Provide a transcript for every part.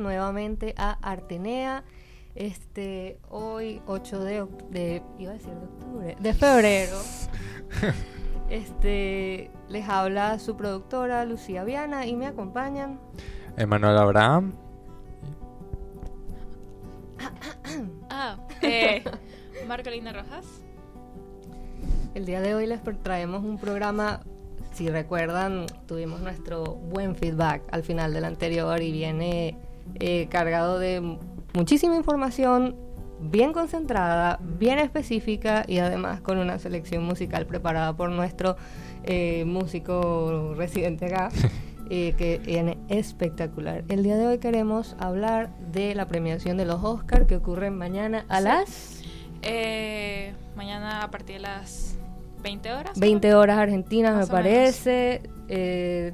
Nuevamente a Artenea. Este, hoy 8 de, de, iba a decir de octubre, de febrero. este, les habla su productora Lucía Viana y me acompañan Emanuel Abraham. ah, eh, Marcolina Rojas. El día de hoy les traemos un programa si recuerdan, tuvimos nuestro buen feedback al final del anterior y viene eh, cargado de muchísima información, bien concentrada, bien específica y además con una selección musical preparada por nuestro eh, músico residente acá. Eh, que viene espectacular. El día de hoy queremos hablar de la premiación de los Oscars que ocurren mañana a las... mañana a partir de las 20 horas. 20 horas argentinas me parece. Eh,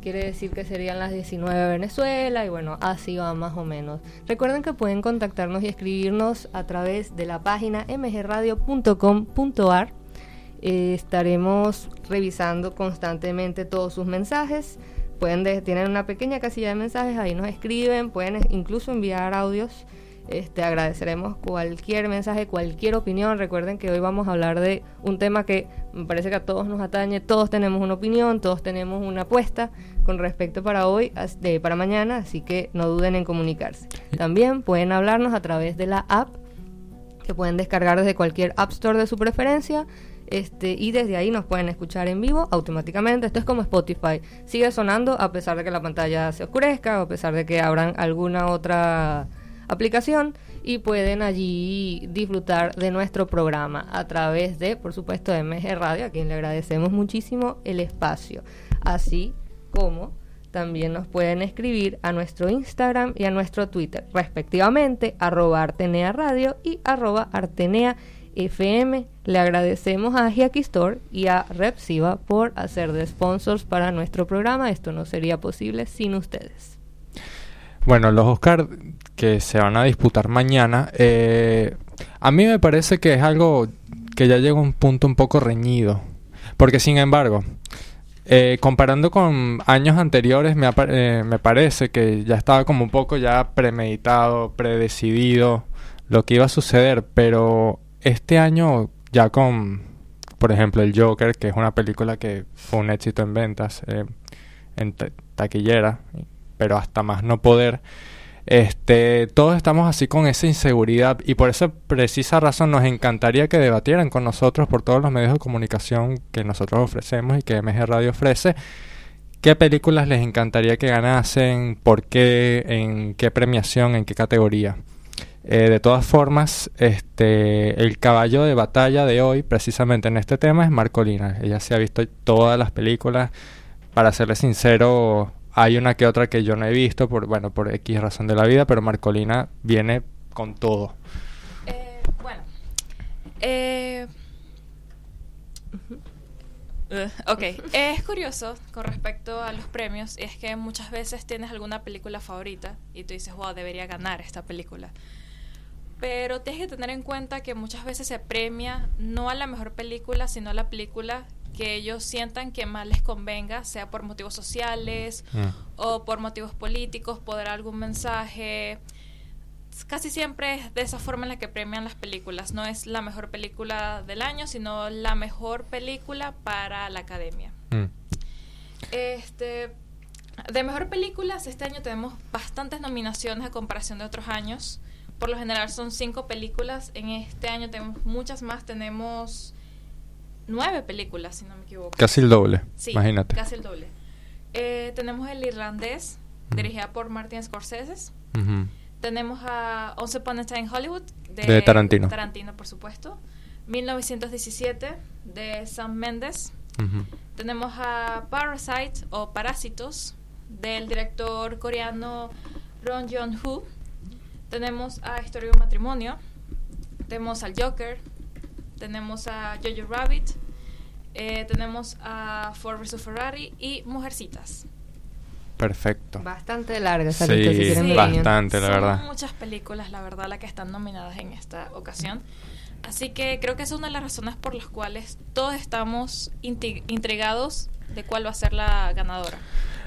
quiere decir que serían las 19 de Venezuela y bueno, así va más o menos. Recuerden que pueden contactarnos y escribirnos a través de la página mgradio.com.ar. Eh, estaremos revisando constantemente todos sus mensajes. Pueden tienen una pequeña casilla de mensajes, ahí nos escriben, pueden incluso enviar audios este, agradeceremos cualquier mensaje, cualquier opinión. Recuerden que hoy vamos a hablar de un tema que me parece que a todos nos atañe. Todos tenemos una opinión, todos tenemos una apuesta con respecto para hoy, de, para mañana, así que no duden en comunicarse. También pueden hablarnos a través de la app que pueden descargar desde cualquier App Store de su preferencia. Este, y desde ahí nos pueden escuchar en vivo automáticamente. Esto es como Spotify. Sigue sonando a pesar de que la pantalla se oscurezca o a pesar de que abran alguna otra aplicación y pueden allí disfrutar de nuestro programa a través de, por supuesto, MG Radio, a quien le agradecemos muchísimo el espacio, así como también nos pueden escribir a nuestro Instagram y a nuestro Twitter, respectivamente, arroba Artenea Radio y arroba Artenea FM. Le agradecemos a Store y a Repsiva por hacer de sponsors para nuestro programa. Esto no sería posible sin ustedes. Bueno, los Oscar que se van a disputar mañana, eh, a mí me parece que es algo que ya llega a un punto un poco reñido. Porque sin embargo, eh, comparando con años anteriores, me, eh, me parece que ya estaba como un poco ya premeditado, predecidido lo que iba a suceder. Pero este año ya con, por ejemplo, el Joker, que es una película que fue un éxito en ventas, en taquillera, pero hasta más no poder. Este, todos estamos así con esa inseguridad y por esa precisa razón nos encantaría que debatieran con nosotros por todos los medios de comunicación que nosotros ofrecemos y que MG Radio ofrece. ¿Qué películas les encantaría que ganasen? ¿Por qué? ¿En qué premiación? ¿En qué categoría? Eh, de todas formas, este, el caballo de batalla de hoy, precisamente en este tema, es Marcolina. Ella se ha visto todas las películas. Para serle sincero, hay una que otra que yo no he visto, por bueno, por X razón de la vida, pero Marcolina viene con todo. Eh, bueno. Eh, ok, es curioso con respecto a los premios, es que muchas veces tienes alguna película favorita y tú dices, wow, debería ganar esta película. Pero tienes que tener en cuenta que muchas veces se premia no a la mejor película, sino a la película que ellos sientan que más les convenga, sea por motivos sociales mm. o por motivos políticos, poder algún mensaje. casi siempre es de esa forma en la que premian las películas. No es la mejor película del año, sino la mejor película para la academia. Mm. Este, de mejor películas, este año tenemos bastantes nominaciones a comparación de otros años. Por lo general son cinco películas. En este año tenemos muchas más. Tenemos nueve películas, si no me equivoco. Casi el doble, Sí, imagínate. casi el doble. Eh, tenemos El Irlandés, dirigida por Martin Scorsese. Tenemos a Once Upon a Time in Hollywood De Tarantino. Tarantino, por supuesto. 1917 de Sam Mendes. Tenemos a Parasite o Parásitos del director coreano Ron Jong-ho. Tenemos a Historia de un matrimonio. Tenemos al Joker. Tenemos a Jojo Rabbit. eh, tenemos a Ford vs Ferrari y Mujercitas. Perfecto. Bastante larga esa Sí, lista, si quieren Sí. bastante, la Son verdad. muchas películas, la verdad, las que están nominadas en esta ocasión. Así que creo que es una de las razones por las cuales todos estamos intrigados de cuál va a ser la ganadora.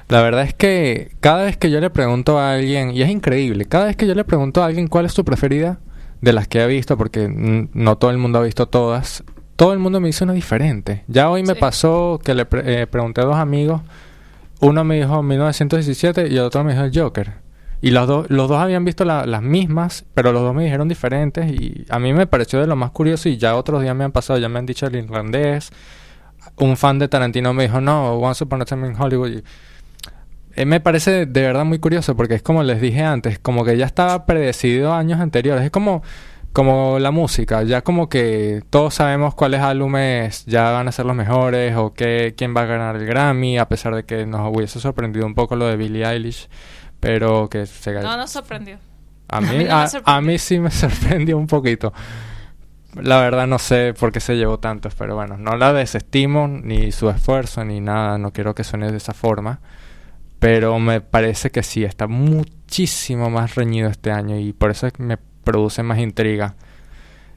La verdad es que cada vez que yo le pregunto a alguien, y es increíble, cada vez que yo le pregunto a alguien cuál es tu preferida de las que he visto, porque no todo el mundo ha visto todas, todo el mundo me dice una diferente. Ya hoy me Sí. pasó que le pre- eh, pregunté a dos amigos, uno me dijo 1917 y el otro me dijo el Joker. Y los, dos los dos habían visto la- las mismas, pero los dos me dijeron diferentes y a mí me pareció de lo más curioso y ya otros días me han pasado, ya me han dicho el irlandés. Un fan de Tarantino me dijo, no, Once Upon a Time in Hollywood. Y- me parece de verdad muy curioso porque es como les dije antes, como que ya estaba predecido años anteriores. Es como, como la música, ya como que todos sabemos cuáles álbumes ya van a ser los mejores o qué, quién va a ganar el Grammy, a pesar de que nos hubiese sorprendido un poco lo de Billie Eilish, pero que se No nos sorprendió. a A mí, no a, a mí sí me sorprendió un poquito. La verdad no sé por qué se llevó tantos, pero bueno, no la desestimo ni su esfuerzo ni nada, no quiero que suene de esa forma, pero me parece que sí, está muchísimo más reñido este año y por eso es que me produce más intriga.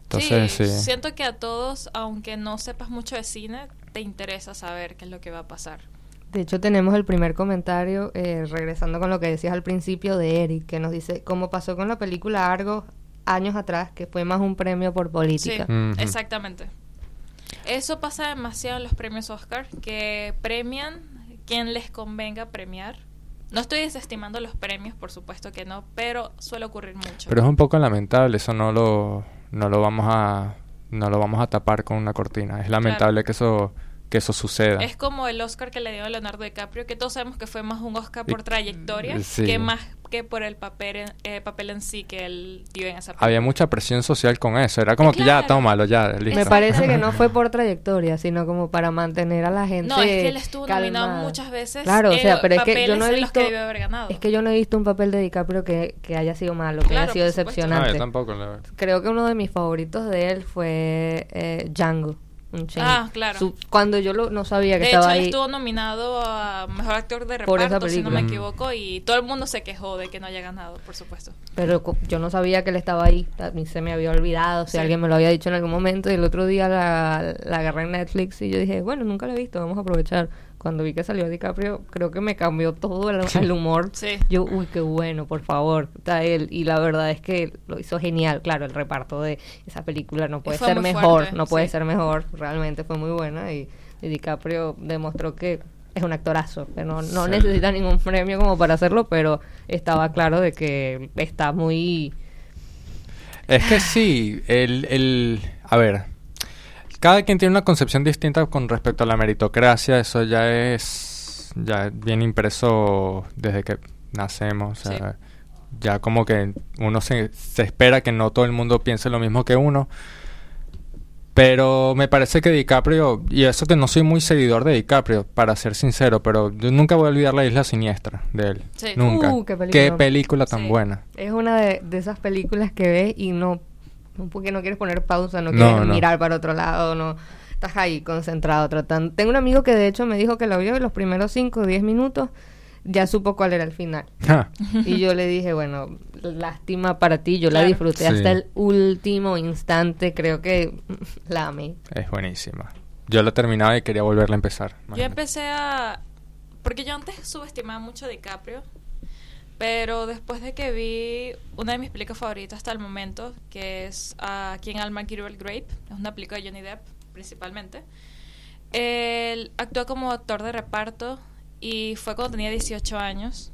Entonces, sí. siento que a todos, aunque no sepas mucho de cine, te interesa saber qué es lo que va a pasar. De hecho, tenemos el primer comentario, eh, regresando con lo que decías al principio de Eric, que nos dice, como pasó con la película Argo años atrás, que fue más un premio por política. Sí, exactamente. Eso pasa demasiado en los premios Oscar, que premian quien les convenga premiar. No estoy desestimando los premios, por supuesto que no, pero suele ocurrir mucho. Pero es un poco lamentable, eso no lo, no lo vamos a no lo vamos a tapar con una cortina. Es lamentable que eso que eso suceda. Es como el Oscar que le dio a Leonardo DiCaprio, que todos sabemos que fue más un Oscar por trayectoria sí. que más que por el papel en, eh, papel en sí que él dio en esa película. Había mucha presión social con eso. Era como que ya, Claro. tómalo, ya, listo. Me parece que no fue por trayectoria, sino como para mantener a la gente No, es que él estuvo nominado calmada. muchas veces. Claro, o sea, pero es que yo no he que visto es que yo no he visto un papel de DiCaprio que, que haya sido malo, que Claro, haya sido supuesto. No, decepcionante. yo tampoco, la verdad. Creo que uno de mis favoritos de él fue eh, Django. Unchained. Ah, claro. Su- cuando yo lo, no sabía que de estaba hecho, ahí. estuvo nominado a Mejor Actor de Reparto, si no me equivoco, y todo el mundo se quejó de que no haya ganado, por supuesto. Pero yo no sabía que él estaba ahí. A mí se me había olvidado. Si Sí. alguien me lo había dicho en algún momento. Y el otro día la, la agarré en Netflix. Y yo dije, bueno, nunca lo he visto. Vamos a aprovechar. Cuando vi que salió DiCaprio, creo que me cambió todo el, el humor. Sí. Yo, uy, qué bueno, por favor. Está él. Y la verdad es que lo hizo genial. Claro, el reparto de esa película no puede ser mejor. fuerte, no puede sí. ser mejor. Realmente fue muy buena. Y, y DiCaprio demostró que es un actorazo. Que no, no Sí. necesita ningún premio como para hacerlo. Pero estaba claro de que está muy. Es que sí, el, el... A ver, cada quien tiene una concepción distinta con respecto a la meritocracia, eso ya es ya bien impreso desde que nacemos. o sea, Ya como que uno se, se espera que no todo el mundo piense lo mismo que uno. Pero me parece que DiCaprio, y eso que no soy muy seguidor de DiCaprio, para ser sincero, pero yo nunca voy a olvidar la isla siniestra de él. Sí. Nunca. Uh, qué qué película. película tan Sí. buena. Es una de, de esas películas que ves y no, no porque no quieres poner pausa, no No, quieres no. mirar para otro lado, no estás ahí concentrado tratando. Tengo un amigo que de hecho me dijo que la vio y los primeros 5 o 10 minutos ya supo cuál era el final. Ja. Y yo le dije, bueno, lástima para ti, yo la disfruté Sí. hasta el último instante, creo que la amé. Es buenísima. Yo la terminaba y quería volverla a empezar. Yo imagínate. empecé a... Porque yo antes subestimaba mucho a DiCaprio, Pero después de que vi una de mis películas favoritas hasta el momento, que es uh, King Alma Kirwell Grape, es una película de Johnny Depp principalmente, él actuó como actor de reparto y fue cuando tenía 18 años.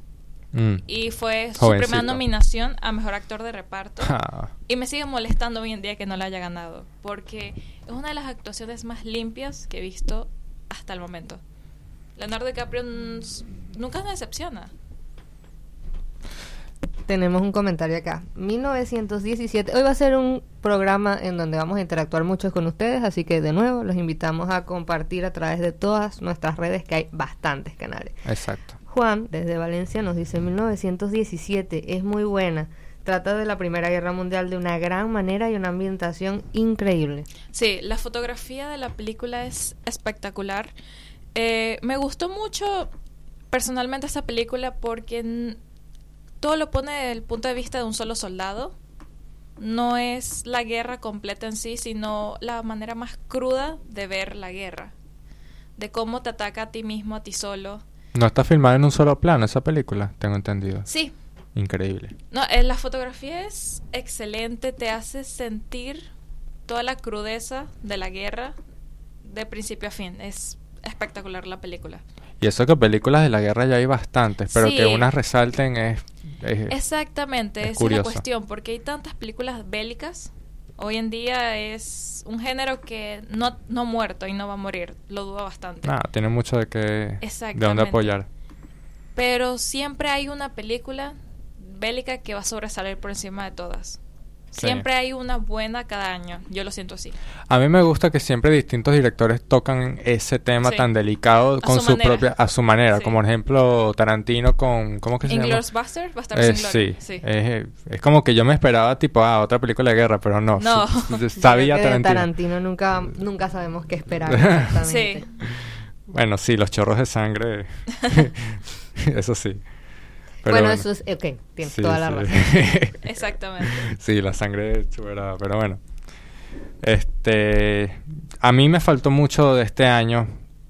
Mm. Y fue su Jovencito. primera nominación a Mejor Actor de Reparto. Ah, Y me sigue molestando hoy en día que no la haya ganado, porque es una de las actuaciones más limpias que he visto hasta el momento. Leonardo DiCaprio nunca me decepciona. Tenemos un comentario acá. 1917. Hoy va a ser un programa en donde vamos a interactuar mucho con ustedes, así que de nuevo los invitamos a compartir a través de todas nuestras redes, que hay bastantes canales. exacto. Juan, desde Valencia, nos dice 1917. Es muy buena. Trata de la Primera Guerra Mundial de una gran manera y una ambientación increíble. Sí, la fotografía de la película es espectacular. Eh, me gustó mucho personalmente esta película porque todo lo pone desde el punto de vista de un solo soldado. No es la guerra completa en sí, sino la manera más cruda de ver la guerra. De cómo te ataca a ti mismo, a ti solo. No está filmada en un solo plano esa película, tengo entendido. Sí, Increíble. No, eh, la fotografía es excelente, te hace sentir toda la crudeza de la guerra de principio a fin. Es espectacular la película. Y eso que películas de la guerra ya hay bastantes, pero Sí. que unas resalten es... es- Exactamente, es esa es la curioso. cuestión, porque hay tantas películas bélicas. Hoy en día es un género que no, no muerto y no va a morir, lo dudo bastante. nada, tiene mucho de que... De dónde apoyar. Pero siempre hay una película bélica que va a sobresalir por encima de todas. Sí. Siempre hay una buena cada año, yo lo siento así. A mí me gusta que siempre distintos directores tocan ese tema Sí. tan delicado A con su su, manera. propia... A su manera, Sí. como por ejemplo Tarantino con... ¿Cómo que se llama? Basterds, Bastardos Eh, sí. Sí. Es, es como que yo me esperaba tipo, ah, otra película de guerra, pero no. No. sabía de Tarantino. Tarantino nunca, nunca sabemos qué esperar exactamente. Sí. Bueno, sí, los chorros de sangre. eso sí. Pero bueno, eso es... Ok, tienes sí, toda la sí. razón. Exactamente. sí, la sangre es chuberada, pero bueno. Este, a mí me faltó mucho de este año,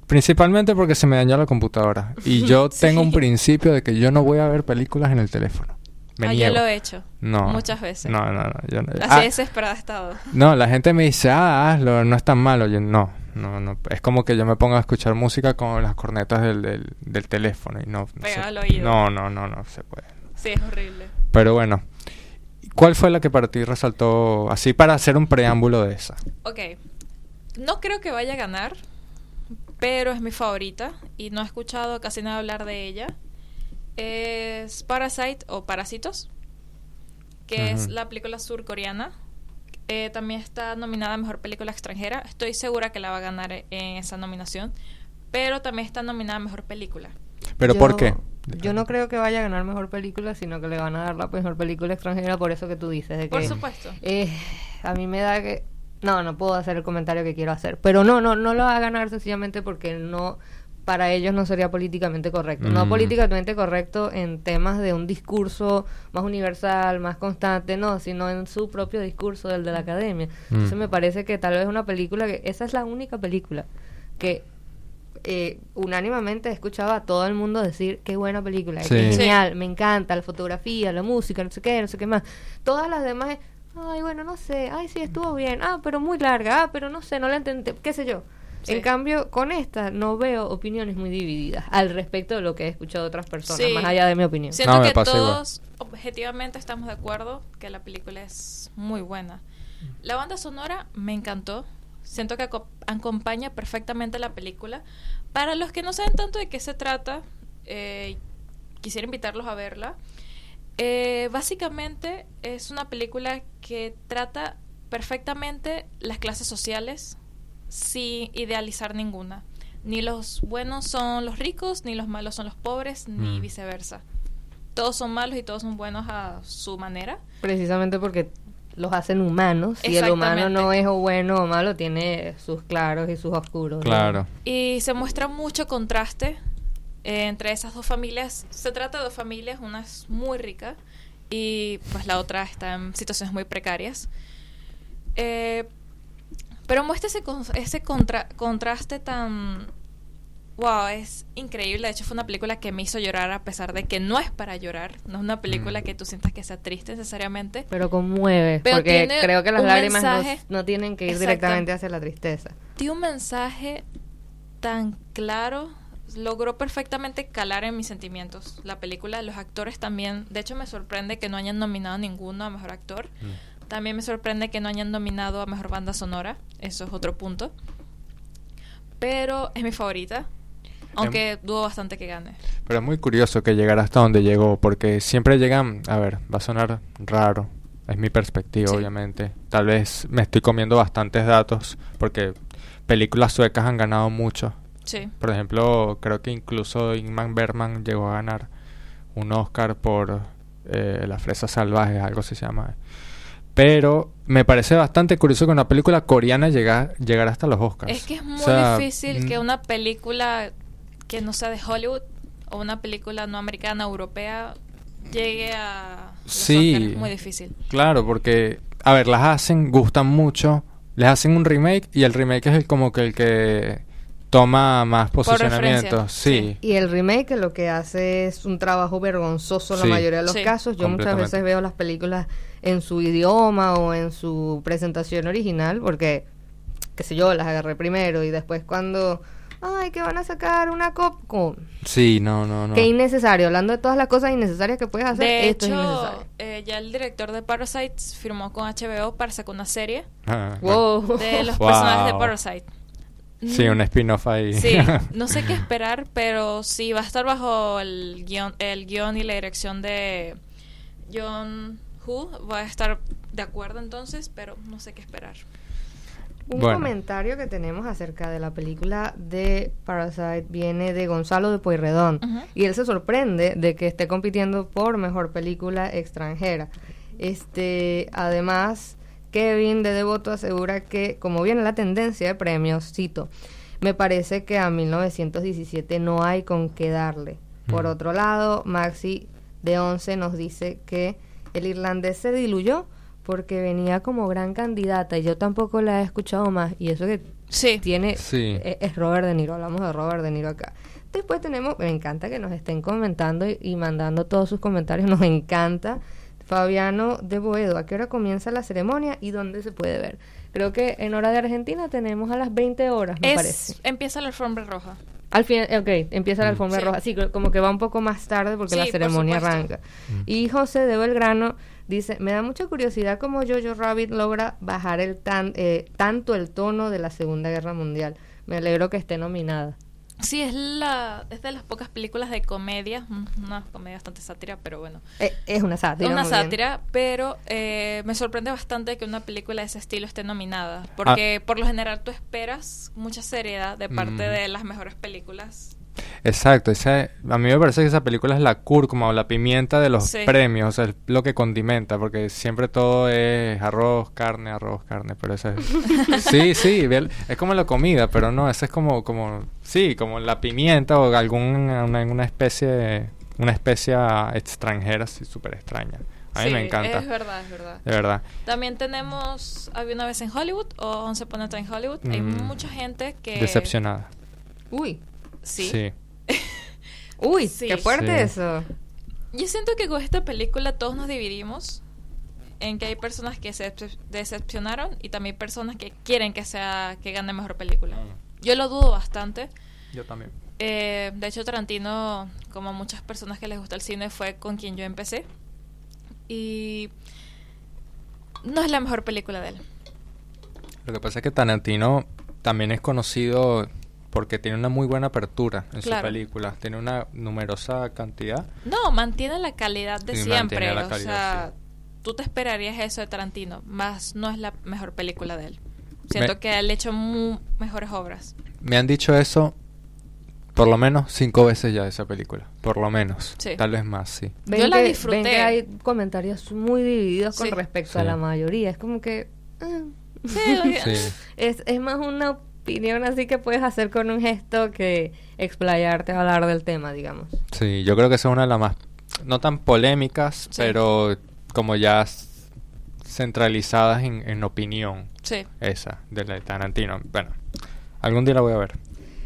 principalmente porque se me dañó la computadora y yo Sí. tengo un principio de que yo no voy a ver películas en el teléfono. Me Ah, yo lo he hecho. No. Muchas veces. No, no, no. yo no- Así Ah, desesperada he estado. No, la gente me dice, ah, hazlo, no es tan malo. Yo, no, no, no. Es como que yo me ponga a escuchar música con las cornetas del, del, del teléfono y no. no se- oído. No, no, no, no se puede. Sí, es horrible. Pero bueno, ¿cuál fue la que para ti resaltó así para hacer un preámbulo de esa? Ok. No creo que vaya a ganar, pero es mi favorita y no he escuchado casi nada hablar de ella. Es Parasite o Parásitos, que es la película surcoreana. Eh, también está nominada a Mejor Película Extranjera. Estoy segura que la va a ganar en esa nominación. Pero también está nominada a Mejor Película. ¿Pero Yo- por qué? Yo no creo que vaya a ganar mejor película, sino que le van a dar la mejor película extranjera por eso que tú dices. De Por que, supuesto. eh, a mí me da que... No, no puedo hacer el comentario que quiero hacer. Pero no, no, no lo va a ganar sencillamente porque no... Para ellos no sería políticamente correcto. No Mm. políticamente correcto en temas de un discurso más universal, más constante, no, sino en su propio discurso, del de la academia. Entonces Mm. me parece que tal vez una película que... Esa es la única película que eh, unánimemente he escuchado a todo el mundo decir qué buena película, Sí. qué Sí. genial, me encanta la fotografía, la música, no sé qué, no sé qué más. Todas las demás, ay, bueno, no sé, ay, sí, estuvo bien, ah, pero muy larga, ah, pero no sé, no la entendí, qué sé yo. Sí. En cambio, con esta no veo opiniones muy divididas al respecto de lo que he escuchado de otras personas, Sí. más allá de mi opinión. Siento No, me que igual. todos objetivamente estamos de acuerdo que la película es muy buena. La banda sonora me encantó. Siento que aco- acompaña perfectamente la película. Para los que no saben tanto de qué se trata, eh, quisiera invitarlos a verla. Eh, básicamente es una película que trata perfectamente las clases sociales sin idealizar ninguna. Ni los buenos son los ricos, ni los malos son los pobres, ni Mm. viceversa. Todos son malos y todos son buenos a su manera. Precisamente porque los hacen humanos y el humano no es o bueno o malo, tiene sus claros y sus oscuros. ¿no? Claro. Y se muestra mucho contraste eh, entre esas dos familias. Se trata de dos familias, una es muy rica y pues la otra está en situaciones muy precarias. Eh, pero muestra ese, con- ese contra- contraste tan wow, es increíble. De hecho, fue una película que me hizo llorar a pesar de que no es para llorar. No es una película Mm. que tú sientas que sea triste necesariamente. Pero conmueve, Pero porque creo que las lágrimas no- mensaje- no, tienen que ir Exacto. directamente hacia la tristeza. Tiene un mensaje tan claro. Logró perfectamente calar en mis sentimientos la película. Los actores también. De hecho, me sorprende que no hayan nominado a ninguno a mejor actor. Mm. También me sorprende que no hayan nominado a mejor banda sonora. Eso es otro punto. Pero es mi favorita. Aunque dudo bastante que gane. Pero es muy curioso que llegara hasta donde llegó, porque siempre llegan, a ver, va a sonar raro, es mi perspectiva, Sí. obviamente. Tal vez me estoy comiendo bastantes datos, porque películas suecas han ganado mucho. Sí. Por ejemplo, creo que incluso Ingmar Bergman llegó a ganar un Oscar por eh, Las Fresas Salvajes, algo se llama. Pero me parece bastante curioso que una película coreana llega, llegara hasta los Oscars. Es que es muy O sea, difícil mm, que una película que no sea de Hollywood o una película no americana, europea, llegue a los Sí. Oscars. Es muy difícil. Claro, porque, a ver, las hacen, gustan mucho, les hacen un remake y el remake es el, como que el que toma más posicionamiento. Sí. Y el remake lo que hace es un trabajo vergonzoso en Sí. la mayoría de los Sí. casos. Yo muchas veces veo las películas en su idioma o en su presentación original porque, qué sé yo, las agarré primero y después cuando, ay, que van a sacar una cop... como, Sí, no, no, no. Qué innecesario. Hablando de todas las cosas innecesarias que puedes hacer, De esto es hecho, innecesario. eh, ya el director de Parasites firmó con HBO para sacar una serie Ah. Wow. de los Wow. personajes de Parasite. Sí, un spin-off ahí. Sí, no sé qué esperar, pero sí va a estar bajo el guion, el guion y la dirección de John Hu. Va a estar de acuerdo entonces, pero no sé qué esperar. Un Bueno. comentario que tenemos acerca de la película de Parasite viene de Gonzalo de Pueyrredón. Ujú. Y él se sorprende de que esté compitiendo por mejor película extranjera. Este, además, Kevin de Devoto asegura que, como viene la tendencia de premios, cito, me parece que a 1917 no hay con qué darle. Por Mm. otro lado, Maxi de 11 nos dice que el irlandés se diluyó porque venía como gran candidata y yo tampoco la he escuchado más. Y eso que Sí, tiene Sí. es, es Robert De Niro, hablamos de Robert De Niro acá. Después tenemos, me encanta que nos estén comentando y, y mandando todos sus comentarios, nos encanta. Fabiano de Boedo, ¿a qué hora comienza la ceremonia y dónde se puede ver? Creo que en hora de Argentina tenemos a las 20 horas, me es, parece. empieza la alfombra roja. Al fin, ok, empieza la Mm. alfombra Sí. roja. Sí, como que va un poco más tarde porque Sí, la ceremonia arranca. Mm. Y José de Belgrano dice, me da mucha curiosidad cómo Jojo Rabbit logra bajar el tan, eh, tanto el tono de la Segunda Guerra Mundial. Me alegro que esté nominada. Sí, es la es de las pocas películas de comedia, mm, una comedia bastante sátira, pero bueno. Eh, es una sátira. una bien. sátira, pero eh, me sorprende bastante que una película de ese estilo esté nominada, porque por lo general tú esperas mucha seriedad de parte Mm. de las mejores películas. Exacto, ese, a mí me parece que esa película es la cúrcuma o la pimienta de los Sí. premios, o sea, es lo que condimenta, porque siempre todo es arroz, carne, arroz, carne, pero eso es... sí, sí, bien, es como la comida, pero no, esa es como, como, sí, como la pimienta o alguna una, una especie, una especie extranjera, así, súper extraña. A mí Sí, me encanta, Es verdad, es verdad. de verdad. También tenemos Había una vez en Hollywood o Once Upon a Time Hollywood. Hay Mm. mucha gente que... Decepcionada. Uy, Sí. sí. uy, Sí. qué fuerte Sí. eso. Yo siento que con esta película todos nos dividimos en que hay personas que se decep- decepcionaron y también personas que quieren que sea que gane mejor película. Mm. Yo lo dudo bastante. Yo también. Eh, de hecho, Tarantino, como muchas personas que les gusta el cine, fue con quien yo empecé. Y no es la mejor película de él. Lo que pasa es que Tarantino también es conocido porque tiene una muy buena apertura en sus Claro. películas. Tiene una numerosa cantidad. No, mantiene la calidad de siempre. la o calidad, sea, sí. tú te esperarías eso de Tarantino, más no es la mejor película de él. Siento Me- que él ha hecho mu- mejores obras. Me han dicho eso por lo menos cinco veces ya de esa película. Por lo menos. Sí. Tal vez más, sí. Yo la que, disfruté. ven que hay comentarios muy divididos con Sí. respecto a Sí. la mayoría. Es como que... que- Sí. es, es más una opinión así que puedes hacer con un gesto que explayarte a hablar del tema, digamos. Sí, yo creo que esa es una de las más, no tan polémicas, Sí. pero como ya centralizadas en, en opinión. sí. Esa, de la de Tarantino. Bueno, algún día la voy a ver.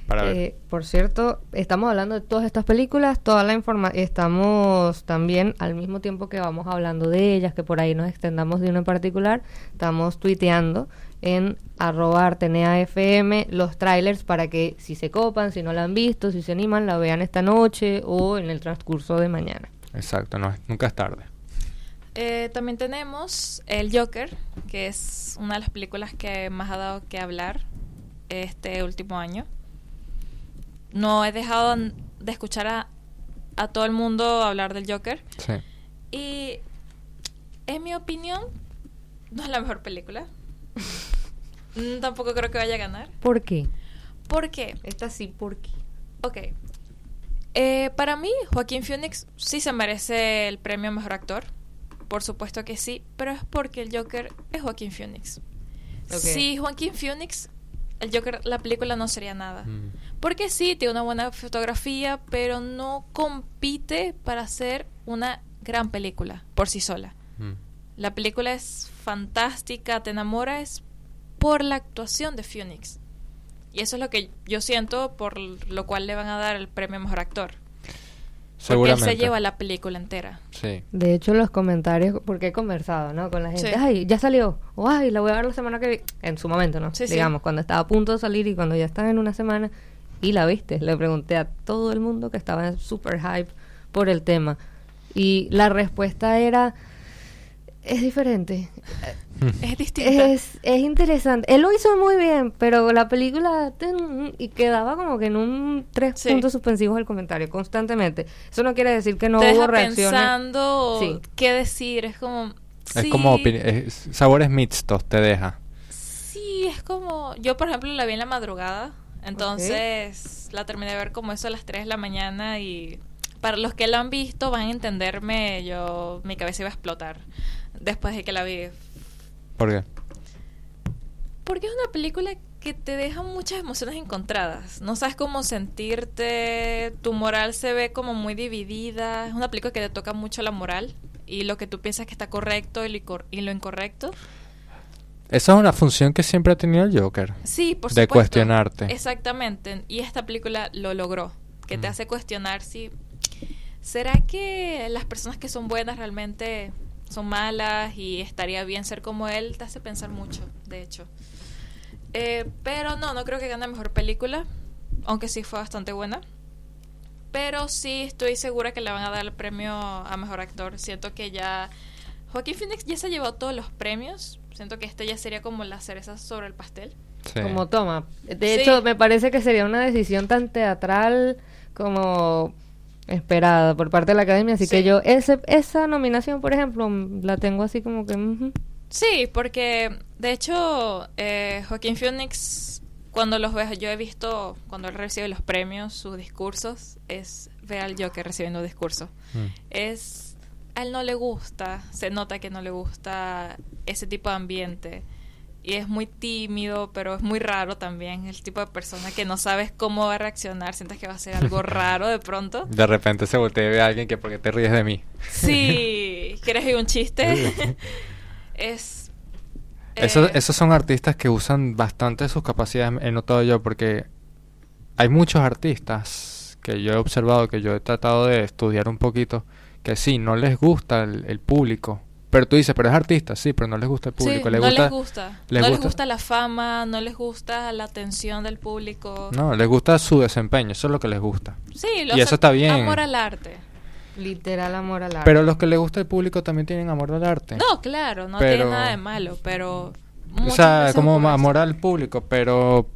Para ver. Eh, por cierto, estamos hablando de todas estas películas, toda la información, estamos también al mismo tiempo que vamos hablando de ellas, que por ahí nos extendamos de una en particular, estamos tuiteando en arroba los trailers para que si se copan, si no la han visto, si se animan, la vean esta noche o en el transcurso de mañana. Exacto, no, nunca es tarde. Eh, también tenemos El Joker, que es una de las películas que más ha dado que hablar este último año. No he dejado de escuchar a, a todo el mundo hablar del Joker. Sí. Y en mi opinión, no es la mejor película. Mm, Tampoco creo que vaya a ganar. ¿Por qué? ¿Por qué? Esta sí, ¿por qué? Ok. Eh, para mí, Joaquín Phoenix sí se merece el premio a Mejor Actor. Por supuesto que sí, pero es porque el Joker es Joaquín Phoenix. Si Joaquín Phoenix, el Joker, la película no sería nada. Mm. Porque sí, tiene una buena fotografía, pero no compite para hacer una gran película por sí sola. Mm. La película es fantástica, te enamora, es por la actuación de Phoenix. Y eso es lo que yo siento, por lo cual le van a dar el premio a Mejor Actor. Porque él Seguramente. se lleva la película entera. Sí. De hecho, los comentarios, porque he conversado, ¿no? Con la gente, Sí. ay, ya salió, o ay, la voy a ver la semana que viene, en su momento, ¿no? Sí, sí. Digamos, cuando estaba a punto de salir y cuando ya estaba en una semana, y la viste, le pregunté a todo el mundo que estaba super hype por el tema. Y la respuesta era, es diferente, Es distinta. es, es interesante. Él lo hizo muy bien, pero la película... ten, Y quedaba como que en un tres Sí. puntos suspensivos el comentario, constantemente. Eso no quiere decir que no te hubo deja reacciones. pensando Sí. qué decir. Es como... Es sí, como es- sabores mixtos te deja. Sí, es como... Yo, por ejemplo, la vi en la madrugada. Entonces, la terminé de ver como eso a las 3 de la mañana y... Para los que la han visto van a entenderme, yo mi cabeza iba a explotar después de que la vi. ¿Por qué? Porque es una película que te deja muchas emociones encontradas. No sabes cómo sentirte, tu moral se ve como muy dividida. Es una película que te toca mucho la moral y lo que tú piensas que está correcto y lo, incorrecto. Esa es una función que siempre ha tenido el Joker. Sí, por De supuesto. cuestionarte. Exactamente. Y esta película lo logró. Que te hace cuestionar si... ¿Será que las personas que son buenas realmente son malas y estaría bien ser como él? Te hace pensar mucho, de hecho. Eh, pero no, no creo que gane mejor película. Aunque sí fue bastante buena. Pero sí estoy segura que le van a dar el premio a mejor actor. Siento que ya. Joaquín Phoenix ya se llevó todos los premios. Siento que este ya sería como la cereza sobre el pastel. Sí. Como toma. De Sí. hecho, me parece que sería una decisión tan teatral como esperada por parte de la academia. Así que yo, ese, esa nominación, por ejemplo, la tengo así como que. ujú. Sí, porque de hecho eh, Joaquín Phoenix, cuando los veo, yo he visto cuando él recibe los premios, sus discursos, es ver al Joker recibiendo discursos. Mm. Es, a él no le gusta, se nota que no le gusta ese tipo de ambiente. Y es muy tímido, pero es muy raro también. El tipo de persona que no sabes cómo va a reaccionar, sientes que va a ser algo raro de pronto. De repente se voltea y ve a alguien que porque te ríes de mí. Sí, ¿quieres oír un chiste? es... Eso- eh, esos son artistas que usan bastante sus capacidades, he notado yo, porque hay muchos artistas que yo he observado, que yo he tratado de estudiar un poquito, que sí, no les gusta el, el público. Pero tú dices, pero es artista, sí, pero no les gusta el público. Sí, les no gusta, les gusta. les no les gusta- la fama, no les gusta la atención del público. No, les gusta su desempeño, eso es lo que les gusta. Sí, Y eso está bien. Amor al arte. Literal amor al arte. Pero los que les gusta el público también tienen amor al arte. No, claro, no Pero- tiene nada de malo, pero... o sea, como amor al público, pero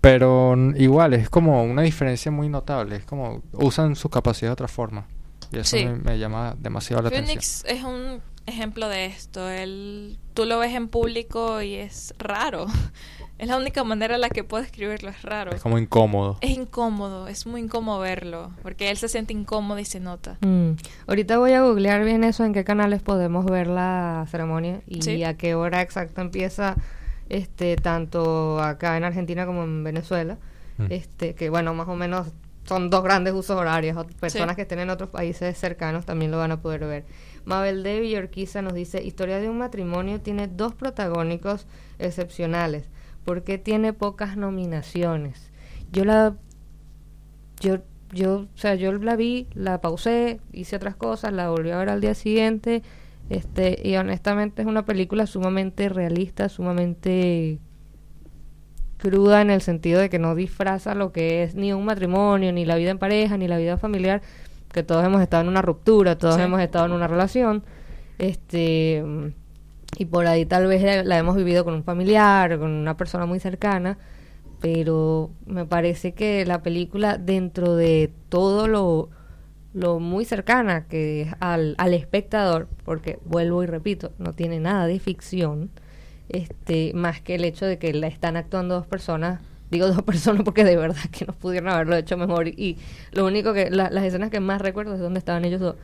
pero igual es como una diferencia muy notable, es como usan sus capacidades de otra forma. Y eso Sí. me, me llama demasiado la atención. Phoenix es un ejemplo de esto. Él, tú lo ves en público y es raro. Es la única manera en la que puedo escribirlo, es raro. Es como incómodo. Es incómodo, es muy incómodo verlo, porque él se siente incómodo y se nota. Mm. Ahorita voy a googlear bien eso, en qué canales podemos ver la ceremonia y Sí. a qué hora exacta empieza, este, tanto acá en Argentina como en Venezuela. Mm. Este, que bueno, más o menos son dos grandes usos horarios. Personas Sí. que estén en otros países cercanos también lo van a poder ver. Mabel de Villorquiza nos dice, Historia de un matrimonio tiene dos protagónicos excepcionales. ¿Por qué tiene pocas nominaciones? Yo la yo, yo, o sea, yo la vi, la pausé, hice otras cosas, la volví a ver al día siguiente, este, y honestamente es una película sumamente realista, sumamente cruda en el sentido de que no disfraza lo que es ni un matrimonio, ni la vida en pareja, ni la vida familiar, que todos hemos estado en una ruptura, todos Sí. hemos estado en una relación, este, y por ahí tal vez la, la hemos vivido con un familiar, con una persona muy cercana, pero me parece que la película dentro de todo lo, lo muy cercana que es al, al espectador, porque vuelvo y repito, no tiene nada de ficción, este, más que el hecho de que la están actuando dos personas, digo dos personas porque de verdad que no pudieron haberlo hecho mejor y lo único que la- las escenas que más recuerdo es donde estaban ellos dos.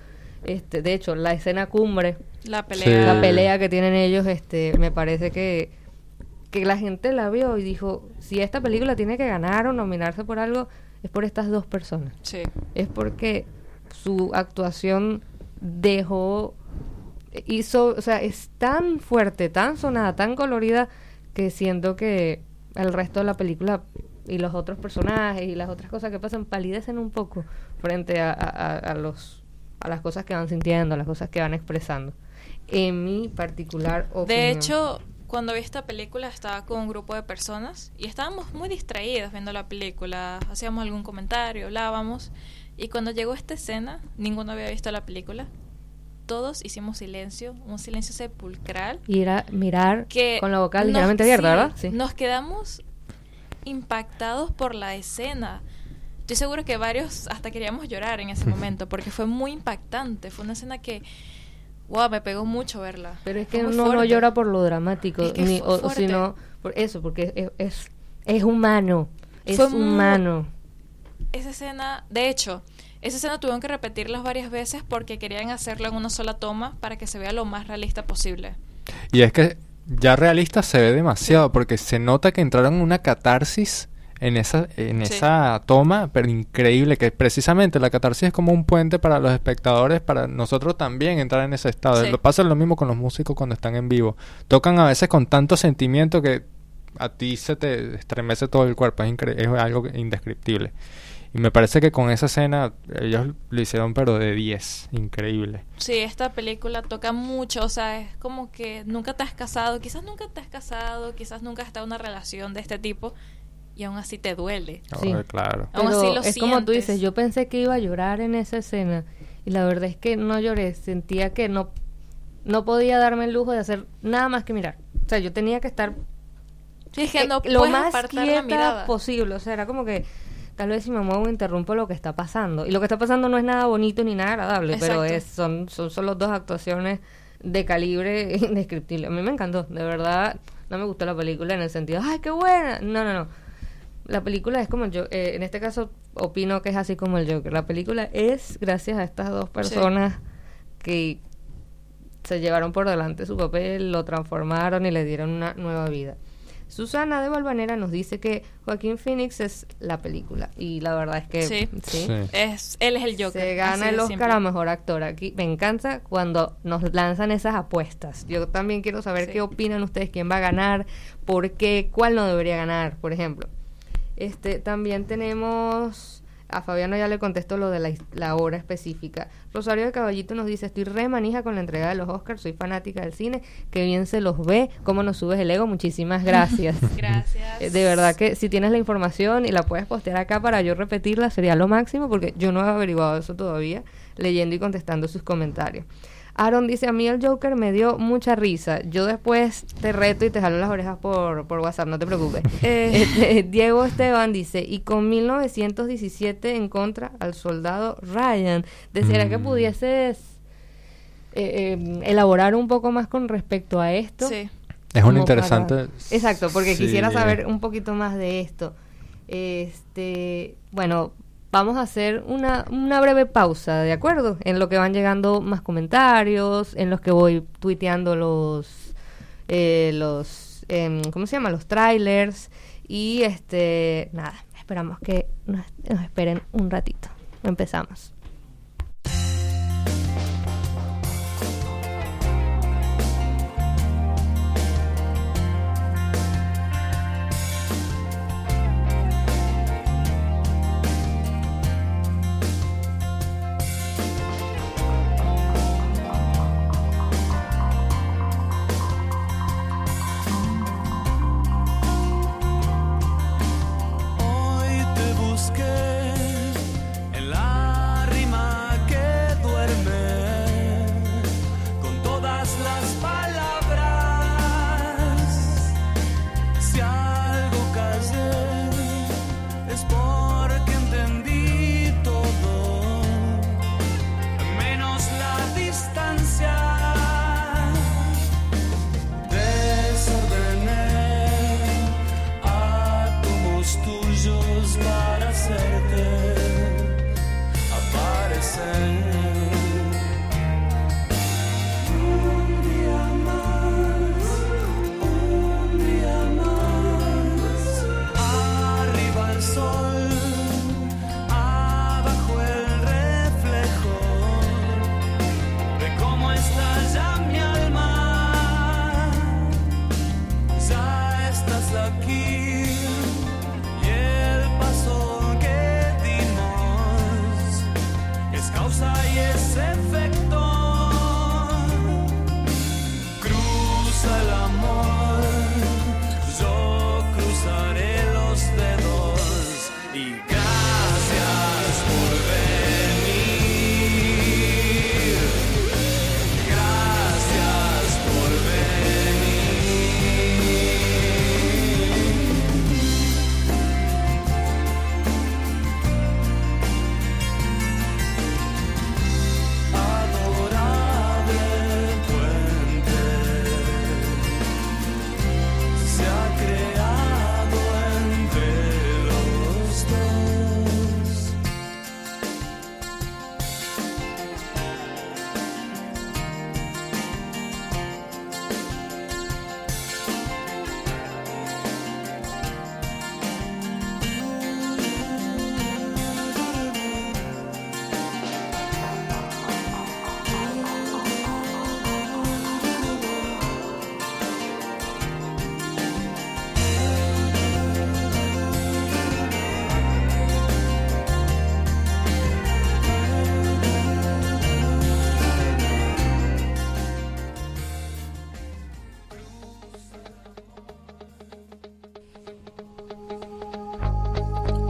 Este, de hecho, la escena cumbre La Sí. pelea. la pelea que tienen ellos, este, me parece que, que la gente la vio y dijo, si esta película tiene que ganar o nominarse por algo, es por estas dos personas. Sí. Es porque su actuación dejó, hizo, o sea, es tan fuerte, tan sonada, tan colorida, que siento que el resto de la película y los otros personajes y las otras cosas que pasan palidecen un poco frente a, a- los a las cosas que van sintiendo, a las cosas que van expresando. En mi particular opinión. De hecho, cuando vi esta película estaba con un grupo de personas y estábamos muy distraídos viendo la película, hacíamos algún comentario, hablábamos y cuando llegó esta escena, ninguno había visto la película. Todos hicimos silencio, un silencio sepulcral ir a mirar que con la boca ligeramente abierta, sí, ¿verdad? Sí. Nos quedamos impactados por la escena. Estoy seguro que varios hasta queríamos llorar en ese momento porque fue muy impactante. Fue una escena que, wow, me pegó mucho verla. Pero es que uno no llora por lo dramático, Es que ni, o, sino por eso, porque es, es, es humano, es Fue muy- humano. Esa escena, de hecho, esa escena tuvieron que repetirlas varias veces porque querían hacerla en una sola toma para que se vea lo más realista posible. Y es que ya realista se ve demasiado porque se nota que entraron en una catarsis en esa en Sí. esa toma, pero increíble que precisamente la catarsis es como un puente para los espectadores, para nosotros también entrar en ese estado. Sí. Lo pasa lo mismo con los músicos cuando están en vivo. Tocan a veces con tanto sentimiento que a ti se te estremece todo el cuerpo, es algo indescriptible. Y me parece que con esa escena ellos lo hicieron pero de 10, increíble. Sí, esta película toca mucho, o sea, es como que nunca te has casado, quizás nunca te has casado, quizás nunca has estado en una relación de este tipo y aún así te duele. Sí. Oh, claro. Aún Pero así lo es como tú sientes. dices, yo pensé que iba a llorar en esa escena y la verdad es que no lloré, sentía que no no podía darme el lujo de hacer nada más que mirar. O sea, yo tenía que estar Sí, es que no eh, lo más quieta la posible. O sea, era como que tal vez si me muevo interrumpo lo que está pasando. Y lo que está pasando no es nada bonito ni nada agradable, pero es, son, son solo dos actuaciones de calibre indescriptible. A mí me encantó, de verdad. No me gustó la película en el sentido, ¡ay, qué buena! No, no, no. La película es como yo, eh, en este caso opino que es así como el Joker. La película es gracias a estas dos personas que se llevaron por delante su papel, lo transformaron y le dieron una nueva vida. Susana de Valvanera nos dice que Joaquín Phoenix es la película y la verdad es que Sí. sí, Sí. Es, él es el Joker. se gana el Oscar simple. a mejor actor. Aquí me encanta cuando nos lanzan esas apuestas. Yo también quiero saber Sí. qué opinan ustedes, quién va a ganar, por qué, cuál no debería ganar, por ejemplo. Este, también tenemos a Fabiano ya le contesto lo de la, hora específica. Rosario de Caballito nos dice, estoy re manija con la entrega de los Oscars, soy fanática del cine, que bien se los ve, cómo nos subes el ego, muchísimas gracias. Gracias. Eh, De verdad que si tienes la información y la puedes postear acá para yo repetirla, sería lo máximo, porque yo no he averiguado eso todavía, leyendo y contestando sus comentarios. Aaron dice, a mí el Joker me dio mucha risa. Yo después te reto y te jalo las orejas por, por WhatsApp, no te preocupes. Eh. Este, Diego Esteban dice, y con 1917 en contra al soldado Ryan. ¿Desearía que Mm. pudieses eh, eh, elaborar un poco más con respecto a esto? Sí. Es un interesante. para- Exacto, porque Sí. quisiera saber un poquito más de esto. Este, bueno, vamos a hacer una, una breve pausa, ¿de acuerdo? En lo que van llegando más comentarios, en los que voy tuiteando los, eh, los, em, ¿cómo se llama? Los trailers y este, nada, esperamos que nos esperen un ratito. Empezamos.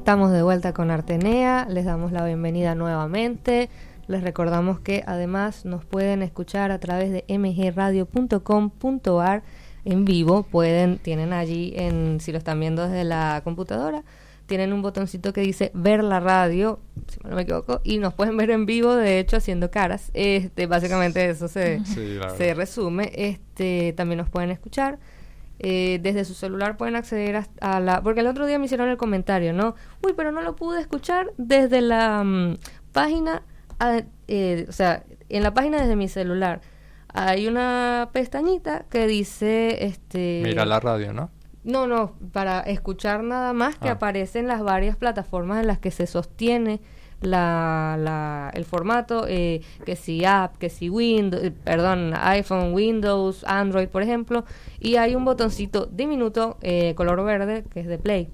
Estamos de vuelta con Artenea, les damos la bienvenida nuevamente. Les recordamos que además nos pueden escuchar a través de mgradio.com.ar en vivo. Pueden, tienen allí, en, si lo están viendo desde la computadora, tienen un botoncito que dice ver la radio, si no me equivoco, y nos pueden ver en vivo, de hecho, haciendo caras. Este, básicamente eso se, se resume. Este, también nos pueden escuchar. Eh, desde su celular pueden acceder a, la... Porque el otro día me hicieron el comentario, ¿no? Uy, pero no lo pude escuchar desde la mm, página, eh, o sea, en la página desde mi celular. Hay una pestañita que dice, este... Mira la radio, ¿no? No, no, para escuchar nada más que ah. aparecen las varias plataformas en las que se sostiene la, la, el formato, eh, que si app, que si Windows, eh, perdón, iPhone, Windows, Android, por ejemplo, y hay un botoncito diminuto, eh, color verde, que es de play.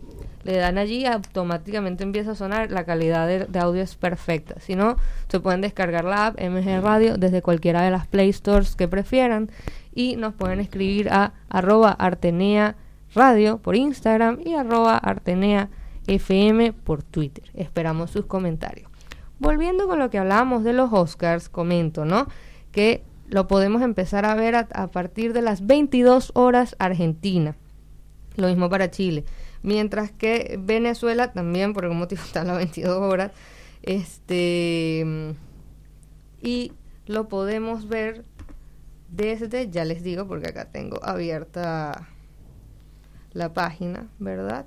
le dan allí, automáticamente empieza a sonar, la calidad de, audio es perfecta. Si no, se pueden descargar la app MG Radio desde cualquiera de las Play Stores que prefieran y nos pueden escribir a arroba Artenea Radio por Instagram y arroba Artenea FM por Twitter. Esperamos sus comentarios. Volviendo con lo que hablábamos de los Oscars, comento, ¿no? Que lo podemos empezar a ver a, a partir de las 22 horas Argentina. Lo mismo para Chile mientras que Venezuela también por algún motivo está a las 22 horas este y lo podemos ver desde ya les digo porque acá tengo abierta la página verdad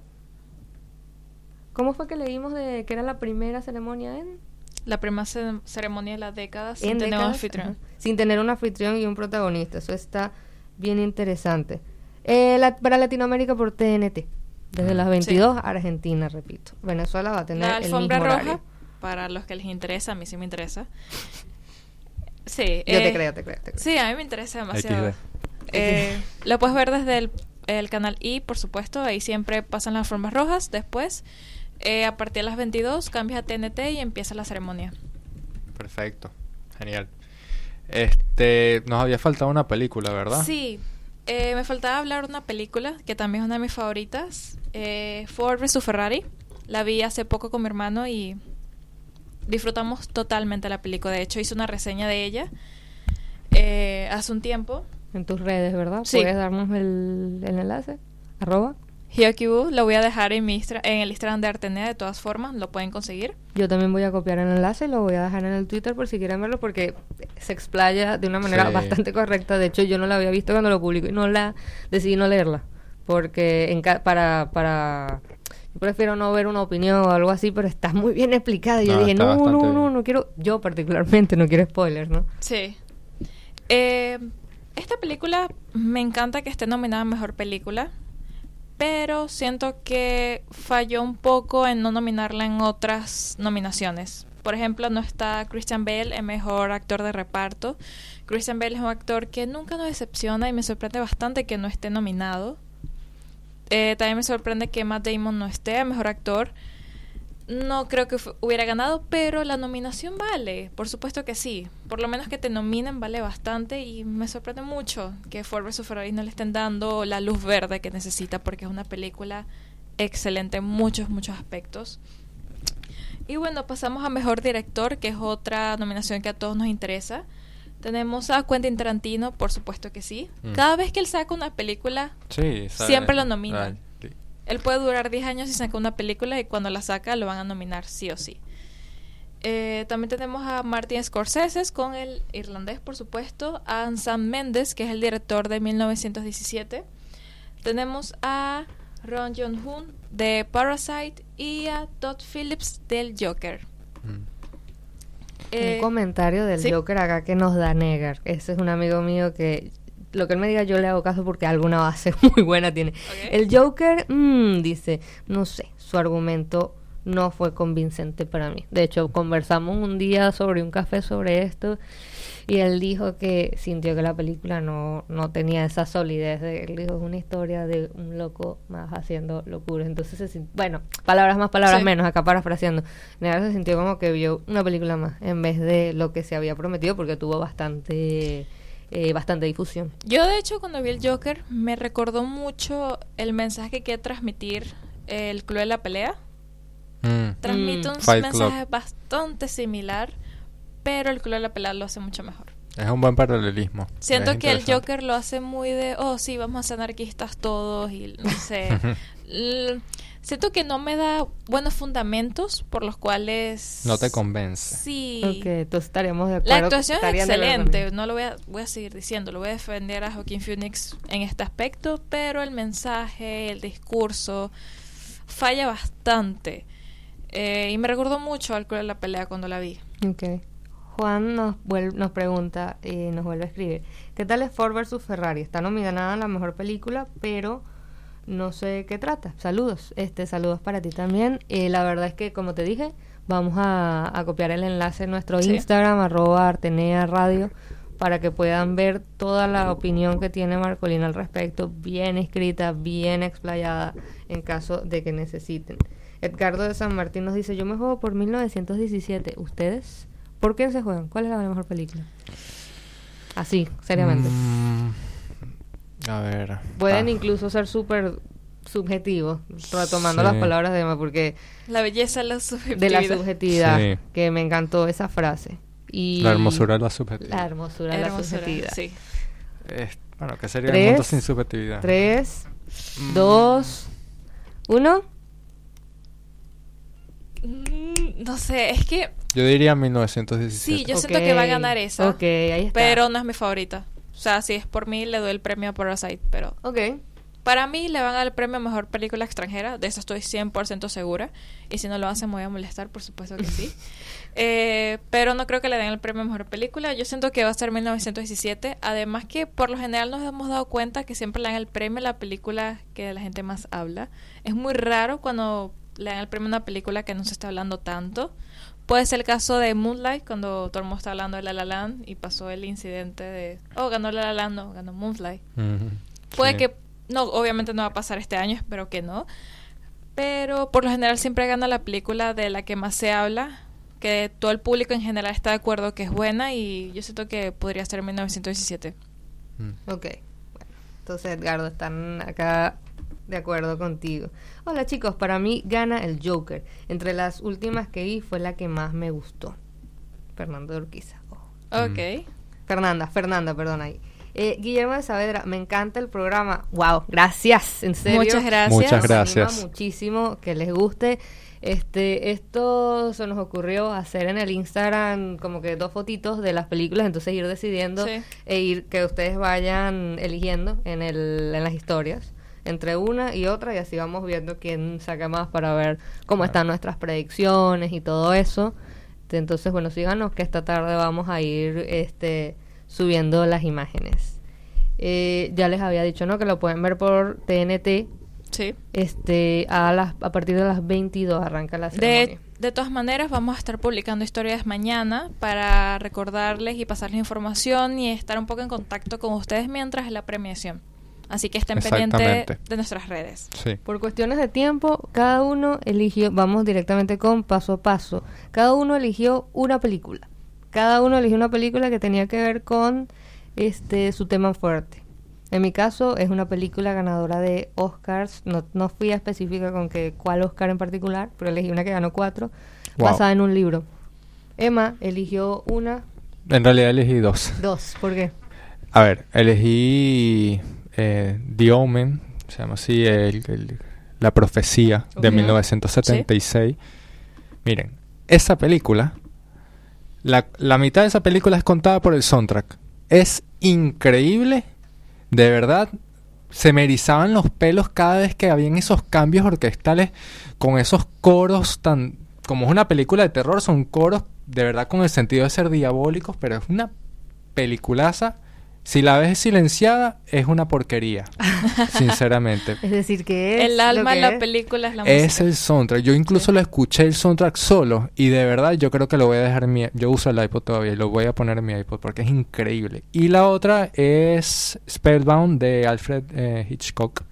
cómo fue que leímos de que era la primera ceremonia en la primera ceremonia de la década sin tener un anfitrión sin tener un anfitrión y un protagonista eso está bien interesante eh, para Latinoamérica por TNT desde las 22, Argentina, repito. Venezuela va a tener la alfombra el mismo roja, para los que les interesa, a mí sí me interesa. Sí. Yo te eh, creo, te creo, Sí, a mí me interesa demasiado. Eh, lo puedes ver desde el, canal I, por supuesto. Ahí siempre pasan las alfombras rojas. Después, eh, a partir de las 22, cambias a TNT y empieza la ceremonia. Perfecto. Genial. Este, nos había faltado una película, ¿verdad? Sí. Eh, me faltaba hablar de una película que también es una de mis favoritas. Eh, Ford vs Ferrari. La vi hace poco con mi hermano y disfrutamos totalmente la película. De hecho, hice una reseña de ella eh, hace un tiempo. En tus redes, ¿verdad? Sí. ¿Puedes darnos el, el enlace? Arroba. Hyokibu lo voy a dejar en, mi en el Instagram de Artenea de todas formas, lo pueden conseguir. Yo también voy a copiar el enlace, lo voy a dejar en el Twitter por si quieren verlo porque se explaya de una manera bastante correcta. De hecho, yo no la había visto cuando lo publico y no la decidí no leerla porque en para para yo prefiero no ver una opinión o algo así, pero está muy bien explicada. Y yo dije, no, no, no, no quiero, yo particularmente no quiero spoilers, ¿no? Sí. Eh, esta película me encanta que esté nominada a Mejor Película pero siento que falló un poco en no nominarla en otras nominaciones. Por ejemplo, no está Christian Bale el mejor actor de reparto. Christian Bale es un actor que nunca nos decepciona y me sorprende bastante que no esté nominado. Eh, también me sorprende que Matt Damon no esté mejor actor no creo que hubiera ganado, pero la nominación vale, por supuesto que sí. Por lo menos que te nominen vale bastante y me sorprende mucho que Ford vs Ferrari no le estén dando la luz verde que necesita porque es una película excelente en muchos, muchos aspectos. Y bueno, pasamos a Mejor Director, que es otra nominación que a todos nos interesa. Tenemos a Quentin Tarantino, por supuesto que sí. Mm. Cada vez que él saca una película, siempre lo nomina. Él puede durar 10 años y saca una película y cuando la saca lo van a nominar sí o sí. Eh, también tenemos a Martin Scorsese con el irlandés, por supuesto, a Sam Mendes, que es el director de 1917. Tenemos a Ron Jong Hoon de Parasite y a Todd Phillips del Joker. Mm. un eh, comentario del Joker acá que nos da Negar. Ese es un amigo mío que lo que él me diga yo le hago caso porque alguna base muy buena tiene. El Joker mm, dice, no sé, su argumento no fue convincente para mí. De hecho, conversamos un día sobre un café sobre esto y él dijo que sintió que la película no, no tenía esa solidez. De, él dijo, es una historia de un loco más haciendo locuras. Entonces, bueno, palabras más, palabras menos, acá parafraseando. Negar se sintió como que vio una película más en vez de lo que se había prometido porque tuvo bastante eh, bastante difusión. Yo de hecho cuando vi el Joker me recordó mucho el mensaje que quiere transmitir el Club de la Pelea. Mm. Transmite mm. un mensaje bastante similar, pero el Club de la Pelea lo hace mucho mejor. Es un buen paralelismo. Siento que el Joker lo hace muy de, oh sí, vamos a ser anarquistas todos y no sé. siento que no me da buenos fundamentos por los cuales... No te convence. Sí. Ok, entonces estaríamos de acuerdo. La actuación es excelente, no lo voy a, voy a seguir diciendo, lo voy a defender a Joaquín Phoenix en este aspecto, pero el mensaje, el discurso, falla bastante. Eh, y me recordó mucho al Club de la Pelea cuando la vi. Ok. Juan nos, nos pregunta y nos vuelve a escribir, ¿qué tal es Ford vs Ferrari? Está nominada a la mejor película, pero no sé qué trata. Saludos, este, saludos para ti también. y la verdad es que, como te dije, vamos a, copiar el enlace en nuestro Instagram, arroba Artenea Radio, para que puedan ver toda la opinión que tiene Marcolina al respecto, bien escrita, bien explayada, en caso de que necesiten. Edgardo de San Martín nos dice, yo me juego por 1917. ¿Ustedes? ¿Por qué se juegan? ¿Cuál es la mejor película? Así, seriamente. Mm, a ver. Pueden ah, incluso ser súper subjetivos, retomando las Sí. palabras de Emma, porque La belleza, la de la subjetividad, Sí. que me encantó esa frase. Y La hermosura de la subjetividad. La hermosura de la subjetividad. sí. Es- bueno, ¿qué sería el Tres, mundo sin subjetividad? Tres, Mm, dos, uno. Mm, No sé, es que Yo diría 1917. Sí, yo siento que va a ganar esa. Ok, ahí está. pero no es mi favorita. O sea, si es por mí, le doy el premio a Parasite, pero Ok. para mí le van a dar el premio a Mejor Película Extranjera, de eso estoy 100% segura. Y si no lo hacen, me voy a molestar, por supuesto que sí. Eh, pero no creo que le den el premio a Mejor Película. Yo siento que va a ser 1917. Además que por lo general nos hemos dado cuenta que siempre le dan el premio a la película que la gente más habla. Es muy raro cuando le dan el premio a una película que no se está hablando tanto. Puede ser el caso de Moonlight, cuando todo el mundo está hablando de La La Land y pasó el incidente de, oh, ganó La La Land, no, ganó Moonlight. Puede sí. que, no, obviamente no va a pasar este año, espero que no. Pero por lo general siempre gana la película de la que más se habla, que todo el público en general está de acuerdo que es buena y yo siento que podría ser 1917. Mm. Ok. Bueno, entonces, Edgardo, están acá de acuerdo contigo. Hola, chicos. Para mí gana el Joker. Entre las últimas que vi fue la que más me gustó. Fernando de Urquiza. Ojo. Ok. Fernanda, Fernanda, perdón ahí. Eh, Guillermo de Saavedra, me encanta el programa. Wow, gracias, en serio. Muchas gracias. Muchas anima gracias. muchísimo que les guste. Este, esto se nos ocurrió hacer en el Instagram como que dos fotitos de las películas, entonces ir decidiendo Sí. e ir que ustedes vayan eligiendo en el, en las historias entre una y otra y así vamos viendo quién saca más para ver cómo están nuestras predicciones y todo eso. Entonces, bueno, síganos que esta tarde vamos a ir este subiendo las imágenes. Eh, ya les había dicho, ¿no? Que lo pueden ver por TNT Sí. este a las a partir de las 22 arranca la ceremonia. De, de todas maneras, vamos a estar publicando historias mañana para recordarles y pasarles información y estar un poco en contacto con ustedes mientras es la premiación. Así que estén pendientes de nuestras redes. Sí. Por cuestiones de tiempo, cada uno eligió, vamos directamente con paso a paso. Cada uno eligió una película. Cada uno eligió una película que tenía que ver con este su tema fuerte. En mi caso es una película ganadora de Oscars. No, no fui específica con que cuál Oscar en particular, pero elegí una que ganó cuatro, Wow. basada en un libro. Emma eligió una, En realidad elegí dos. dos. ¿Por qué? A ver, elegí eh, The Omen, se llama así, el- el- la profecía de Ok. 1976. Miren, esa película, la, la mitad de esa película es contada por el soundtrack. Es increíble, de verdad. Se me erizaban los pelos cada vez que habían esos cambios orquestales con esos coros tan... Como es una película de terror, son coros de verdad con el sentido de ser diabólicos, pero es una peliculaza. Si la ves silenciada, es una porquería, sinceramente. Es decir, que es El alma en la es. película es la Es música. el soundtrack. Yo incluso lo escuché el soundtrack solo y de verdad yo creo que lo voy a dejar en mi... Yo uso el iPod todavía y lo voy a poner en mi iPod porque es increíble. Y la otra es Spellbound de Alfred eh, Hitchcock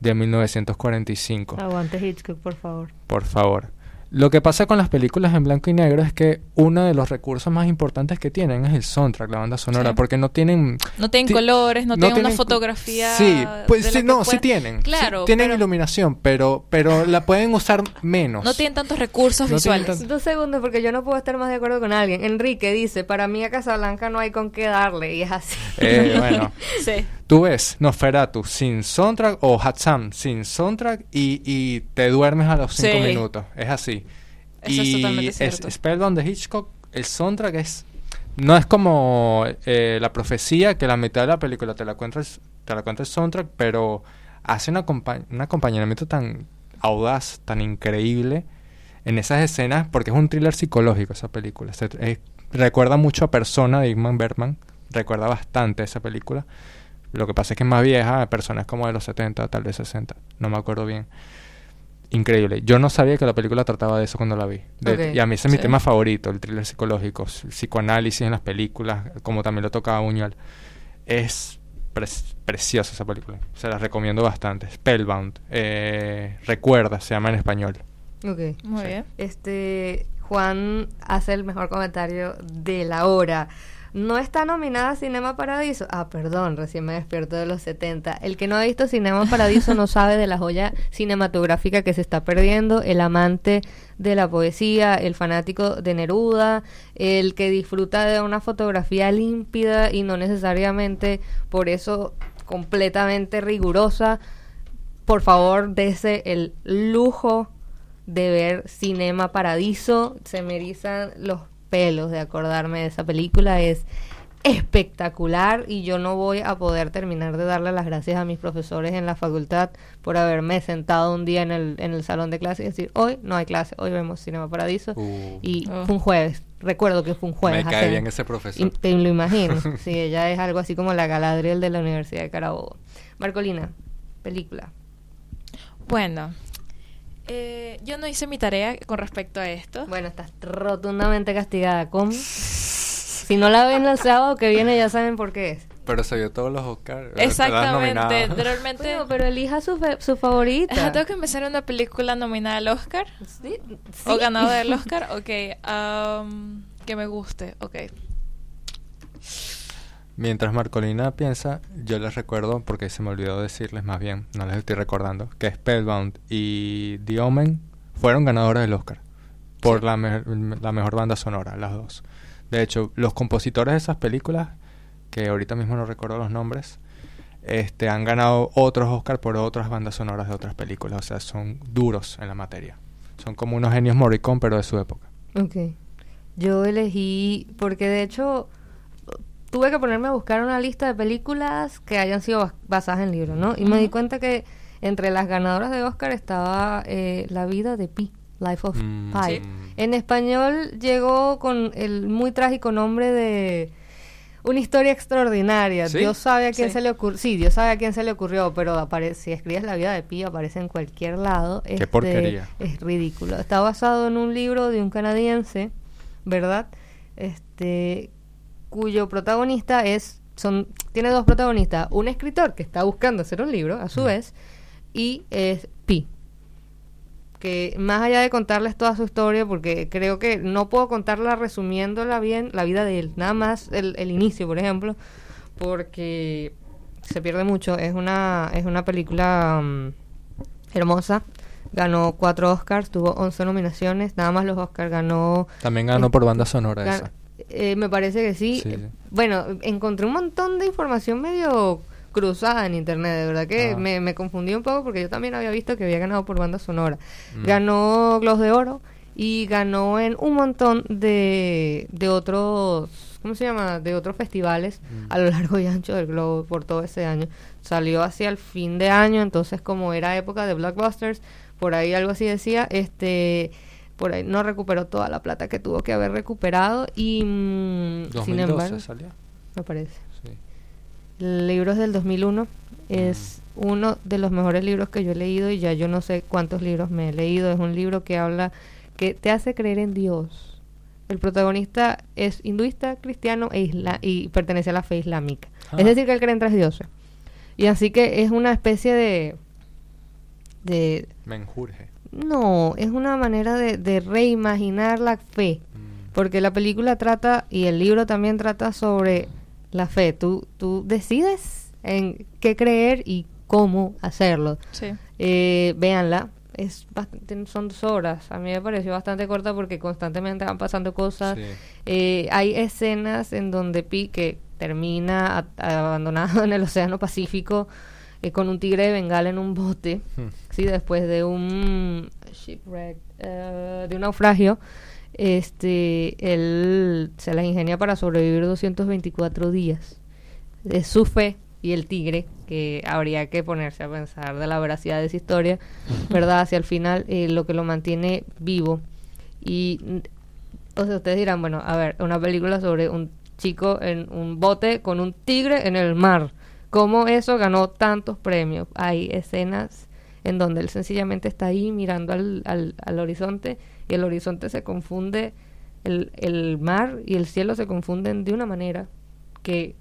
de 1945. Aguante Hitchcock, por favor. Por favor. Lo que pasa con las películas en blanco y negro es que uno de los recursos más importantes que tienen es el soundtrack, la banda sonora, Sí. porque no tienen... No tienen ti- colores, no, tienen una fotografía. Sí, pues sí, no, sí tienen. sí Claro, tienen pero iluminación, pero, pero la pueden usar menos. no tienen tantos recursos No visuales. Dos segundos porque yo no puedo estar más de acuerdo con alguien. Enrique dice, para mí a Casablanca no hay con qué darle y es así. Eh, bueno, Sí. Tú ves Nosferatu sin soundtrack o Hatsam sin soundtrack y, y te duermes a los cinco Sí. minutos. Es así. Eso es y totalmente cierto. Spellbound de Hitchcock, el soundtrack es... No es como eh, la profecía que la mitad de la película te la cuenta el, te la cuenta el soundtrack, pero hace un, acompa- un acompañamiento tan audaz, tan increíble en esas escenas, porque es un thriller psicológico esa película. Se- eh, recuerda mucho a Persona de Ingmar Bergman, recuerda bastante esa película. Lo que pasa es que es más vieja, Persona es como de los 70, tal vez 60, no me acuerdo bien. increíble. Yo no sabía que la película trataba de eso cuando la vi. De-. Y a mí ese es mi Sí. tema favorito, el thriller psicológico, el psicoanálisis en las películas, como también lo tocaba Buñuel. Es pre- preciosa esa película. Se la recomiendo bastante. Spellbound. Eh, Recuerda, se llama en español. Ok. Muy Sí. bien. Este, Juan hace el mejor comentario de la hora. No está nominada Cinema Paradiso. Ah, perdón, recién me despierto de los 70. El que no ha visto Cinema Paradiso no sabe de la joya cinematográfica que se está perdiendo. El amante de la poesía, el fanático de Neruda, el que disfruta de una fotografía límpida y no necesariamente por eso completamente rigurosa. Por favor, dese el lujo de ver Cinema Paradiso. Se me erizan los pelos de acordarme de esa película. Es espectacular y yo no voy a poder terminar de darle las gracias a mis profesores en la facultad por haberme sentado un día en el, en el salón de clase y decir, hoy no hay clase, hoy vemos Cinema Paradiso. Uh. y Oh. fue un jueves. Recuerdo que fue un jueves. Me cae bien ese profesor. y te lo imagino. sí, ella es algo así como la Galadriel de la Universidad de Carabobo. Marcolina, película. Bueno, eh, yo no hice mi tarea con respecto a esto. Bueno, estás rotundamente castigada. ¿Cómo? Si no la ven el sábado que viene, ya saben por qué es. Pero se vio todos los Oscars. Exactamente. Realmente. Bueno, pero elija su, fe- su favorita. Tengo que empezar una película nominada al Oscar. Sí, O sí. ganadora del Oscar. Ok. am, que me guste. Ok. Mientras Marcolina piensa, yo les recuerdo, porque se me olvidó decirles más bien, no les estoy recordando, que Spellbound y The Omen fueron ganadores del Oscar por Sí. la, me- la mejor banda sonora, las dos. De hecho, los compositores de esas películas, que ahorita mismo no recuerdo los nombres, este, han ganado otros Oscar por otras bandas sonoras de otras películas. O sea, son duros en la materia. Son como unos genios Morricone, pero de su época. Ok. Yo elegí, porque de hecho tuve que ponerme a buscar una lista de películas que hayan sido bas- basadas en libros, ¿no? Y me di cuenta que entre las ganadoras de Oscar estaba eh, La vida de Pi, Life of Mm, Pi. Sí. En español llegó con el muy trágico nombre de Una historia extraordinaria. ¿Sí? Dios sabe a quién Sí. se le ocurrió. Sí, Dios sabe a quién se le ocurrió, pero si escribes la vida de Pi aparece en cualquier lado. Este, porquería. Es ridículo. Está basado en un libro de un canadiense, ¿verdad? Este cuyo protagonista es son tiene dos protagonistas, un escritor que está buscando hacer un libro a su Mm. vez y es Pi que más allá de contarles toda su historia, porque creo que no puedo contarla resumiéndola bien, la vida de él, nada más el, el inicio, por ejemplo, porque se pierde mucho. Es una, es una película mm, hermosa. Ganó cuatro Oscars, tuvo 11 nominaciones, nada más los Oscars ganó También ganó por banda sonora Gan- esa. Eh, me parece que sí. Bueno, encontré un montón de información medio cruzada en internet, de verdad que Ah. me, me confundí un poco porque yo también había visto que había ganado por banda sonora. Mm. Ganó Globos de Oro y ganó en un montón de, de otros, ¿cómo se llama? De otros festivales Mm. a lo largo y ancho del globo por todo ese año. Salió hacia el fin de año, entonces como era época de blockbusters, por ahí algo así decía, este por ahí no recuperó toda la plata que tuvo que haber recuperado y mm, 2012 sin embargo salió. me parece Sí. el libro es del 2001 es uno de los mejores libros que yo he leído y ya yo no sé cuántos libros me he leído es un libro que habla que te hace creer en Dios el protagonista es hinduista cristiano e isla y pertenece a la fe islámica Ah. es decir que él cree en tres dioses y así que es una especie de de Menjurje. No, es una manera de, de reimaginar la fe. Mm. Porque la película trata, y el libro también trata sobre la fe. Tú, tú decides en qué creer y cómo hacerlo. Sí. Eh, véanla. Es bastante- son dos horas. A mí me pareció bastante corta porque constantemente van pasando cosas. Sí. Eh, hay escenas en donde Pi, que termina a- abandonado en el Océano Pacífico eh, con un tigre de bengala en un bote, Hmm. Sí, después de un shipwreck, eh, de un naufragio, este, él se las ingenia para sobrevivir 224 días. Es su fe y el tigre, que habría que ponerse a pensar de la veracidad de esa historia, ¿verdad? Hacia el final, eh, lo que lo mantiene vivo. Y, o sea, ustedes dirán, bueno, a ver, una película sobre un chico en un bote con un tigre en el mar. ¿Cómo eso ganó tantos premios? Hay escenas en donde él sencillamente está ahí mirando al, al, al horizonte y el horizonte se confunde, el, el mar y el cielo se confunden de una manera que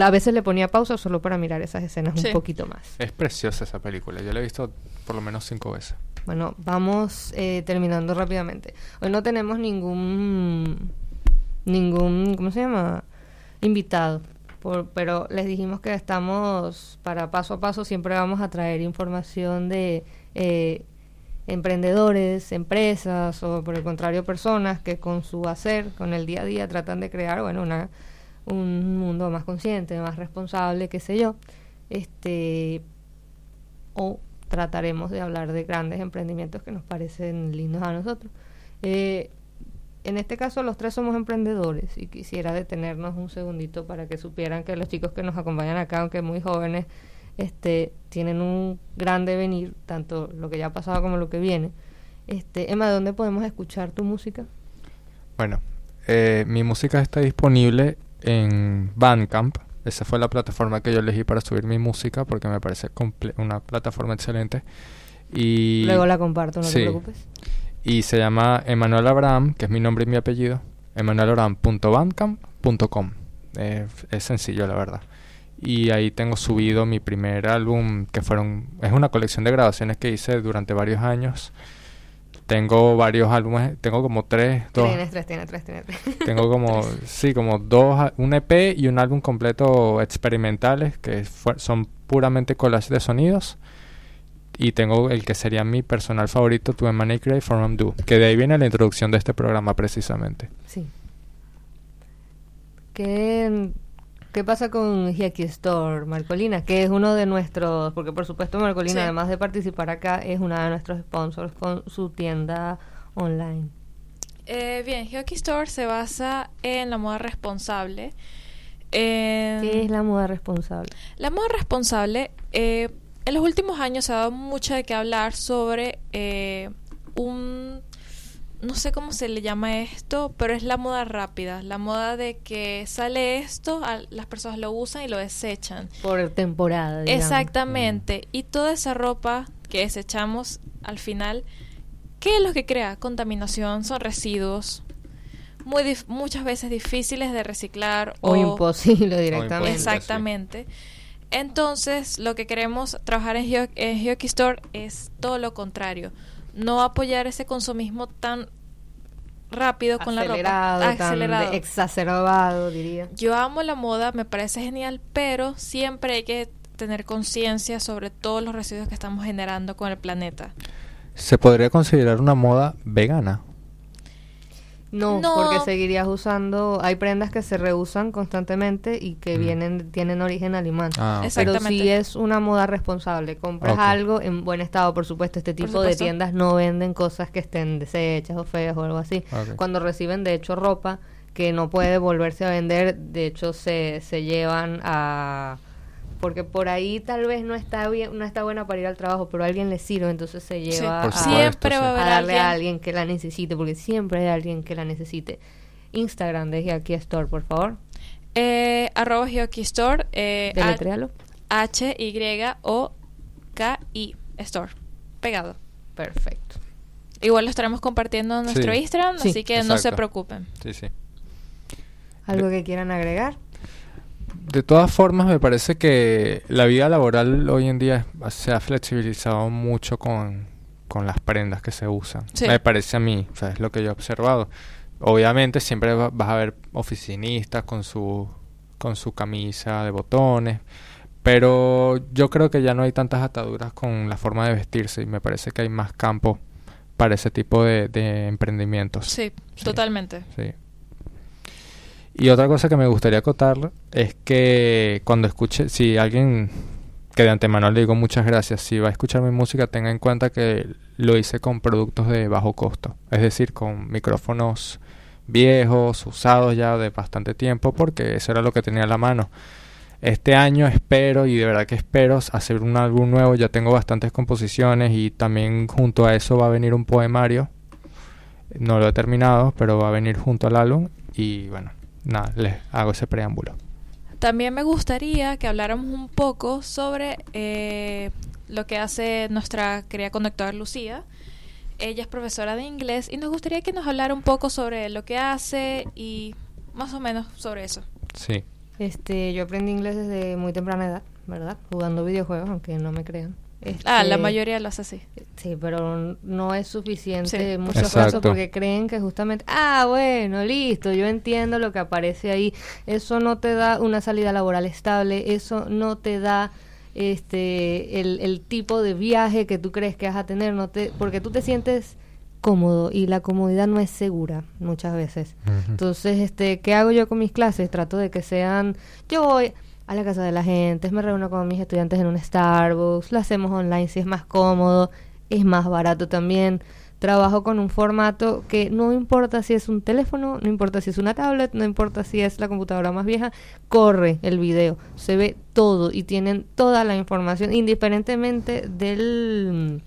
a veces le ponía pausa solo para mirar esas escenas Sí. un poquito más. Es preciosa esa película. Yo la he visto por lo menos cinco veces. Bueno, vamos eh, terminando rápidamente. Hoy no tenemos ningún, ningún, ¿cómo se llama? Invitado. Por- pero les dijimos que estamos para paso a paso, siempre vamos a traer información de eh, emprendedores, empresas o por el contrario personas que con su hacer, con el día a día tratan de crear, bueno, una, un mundo más consciente, más responsable, qué sé yo. Este, o trataremos de hablar de grandes emprendimientos que nos parecen lindos a nosotros. Eh, en este caso los tres somos emprendedores y quisiera detenernos un segundito para que supieran que los chicos que nos acompañan acá, aunque muy jóvenes, este, tienen un gran devenir, tanto lo que ya ha pasado como lo que viene. Este, Emma, ¿dónde podemos escuchar tu música? Bueno, eh, mi música está disponible en Bandcamp. Esa fue la plataforma que yo elegí para subir mi música porque me parece una plataforma excelente. Y, Luego la comparto, no sí. te preocupes. Y se llama Emanuel Abraham, que es mi nombre y mi apellido. emanuelabraham.bandcamp.com. Eh, es sencillo, la verdad. Y ahí tengo subido mi primer álbum, que fueron es una colección de grabaciones que hice durante varios años. Tengo varios álbumes, tengo como tres, dos, Tienes tres, tienes tres, tienes tres. tengo como, sí, como dos, un EP y un álbum completo experimentales que fue- son puramente collages de sonidos. Y tengo el que sería mi personal favorito, To Create From Do, que de ahí viene la introducción de este programa precisamente. Sí. ¿Qué, qué pasa con Hiaki Store, Marcolina? Que es uno de nuestros, porque por supuesto Marcolina, Sí. además de participar acá, es una de nuestros sponsors con su tienda online. Eh, bien, Hyoki Store se basa en la moda responsable. ¿Qué es la moda responsable? La moda responsable, eh, en los últimos años se ha dado mucho de qué hablar sobre eh, un, no sé cómo se le llama esto, pero es la moda rápida, la moda de que sale esto, a- las personas lo usan y lo desechan. Por temporada, digamos. Exactamente, y toda esa ropa que desechamos al final, ¿qué es lo que crea? Contaminación, son residuos. Muy muchas veces difíciles de reciclar O, imposible directamente. imposible. Exactamente. Entonces, lo que queremos trabajar en Hyo- en Hyoki Store es todo lo contrario. No apoyar ese consumismo tan rápido con la Acelerado, ropa. Acelerado. exacerbado, diría. Yo amo la moda, me parece genial, pero siempre hay que tener conciencia sobre todos los residuos que estamos generando con el planeta. ¿Se podría considerar una moda vegana? No, No. porque seguirías usando, hay prendas que se reusan constantemente y que Mm. vienen, tienen origen animal. Ah. Pero si es una moda responsable, compras algo en buen estado, por supuesto, este tipo de tiendas no venden cosas que estén deshechas o feas o algo así. Cuando reciben, de hecho, ropa que no puede volverse a vender, de hecho, se, se llevan a... Porque por ahí tal vez no está bien, no está buena para ir al trabajo, pero a alguien le sirve, entonces se lleva a, Siempre darle a alguien que la necesite, porque siempre hay alguien que la necesite. Instagram de aquí Store, por favor. Eh, arroba Hyoki Store. Eh. H-Y-O-K-I Store. Pegado. Perfecto. Igual lo estaremos compartiendo en nuestro Sí. Instagram, Sí. así que no se preocupen. Sí, sí. ¿Algo que quieran agregar? De todas formas, me parece que la vida laboral hoy en día se ha flexibilizado mucho con, con las prendas que se usan. Sí. Me parece a mí, o sea, es lo que yo he observado. Obviamente siempre va- vas a ver oficinistas con su, con su camisa de botones, pero yo creo que ya no hay tantas ataduras con la forma de vestirse y me parece que hay más campo para ese tipo de, de emprendimientos. Sí, Sí. totalmente. Sí. Y otra cosa que me gustaría acotar es que cuando escuche, si alguien que de antemano le digo muchas gracias, si va a escuchar mi música, tenga en cuenta que lo hice con productos de bajo costo, es decir, con micrófonos viejos, usados ya de bastante tiempo, porque eso era lo que tenía a la mano. Este año espero, y de verdad que espero, hacer un álbum nuevo. Ya tengo bastantes composiciones y también junto a eso va a venir un poemario. No lo he terminado, pero va a venir junto al álbum. Y bueno, nada, les hago ese preámbulo. También me gustaría que habláramos un poco sobre eh, lo que hace nuestra querida conductora Lucía. Ella es profesora de inglés y nos gustaría que nos hablara un poco sobre lo que hace y más o menos sobre eso. Sí. Este, yo aprendí inglés desde muy temprana edad, ¿verdad? Jugando videojuegos, aunque no me crean. Ah, la Este, mayoría lo hace así. Sí, pero no es suficiente Sí. en muchos Exacto. casos porque creen que justamente, ah, bueno, listo, yo entiendo lo que aparece ahí. Eso no te da una salida laboral estable, eso no te da este el, el tipo de viaje que tú crees que vas a tener, no te, porque tú te sientes cómodo y la comodidad no es segura muchas veces. Entonces, este, ¿qué hago yo con mis clases? Trato de que sean, yo voy a la casa de la gente, me reúno con mis estudiantes en un Starbucks, lo hacemos online si es más cómodo, es más barato también. Trabajo con un formato que no importa si es un teléfono, no importa si es una tablet, no importa si es la computadora más vieja, corre el video, se ve todo y tienen toda la información indiferentemente del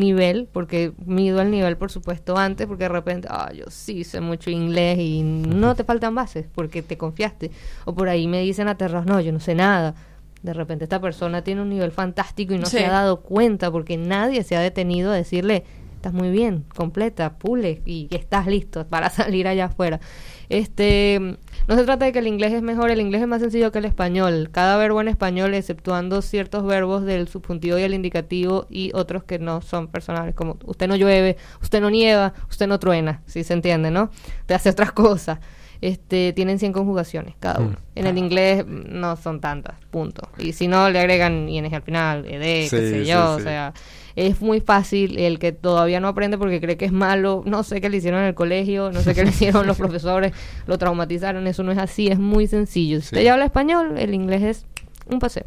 nivel, porque mido el nivel por supuesto antes, porque de repente, ah, yo sí sé mucho inglés y no te faltan bases porque te confiaste. O por ahí me dicen aterrados, no, yo no sé nada. De repente esta persona tiene un nivel fantástico y no Sí. se ha dado cuenta porque nadie se ha detenido a decirle, estás muy bien, completa, pule y estás listo para salir allá afuera. Este, no se trata de que el inglés es mejor, el inglés es más sencillo que el español. Cada verbo en español, exceptuando ciertos verbos del subjuntivo y el indicativo y otros que no son personales, como usted no llueve, usted no nieva, usted no truena, si se entiende, ¿no? Te hace otras cosas. Este, tienen 100 conjugaciones cada uno. Mm. En el inglés mm, no son tantas, punto. Y si no, le agregan ing al final, ed, qué sé sí, yo, o sea, es muy fácil el que todavía no aprende porque cree que es malo, no sé qué le hicieron en el colegio, no sé qué le hicieron los profesores, lo traumatizaron, eso no es así, es muy sencillo. Si Sí. usted ya habla español, el inglés es un paseo.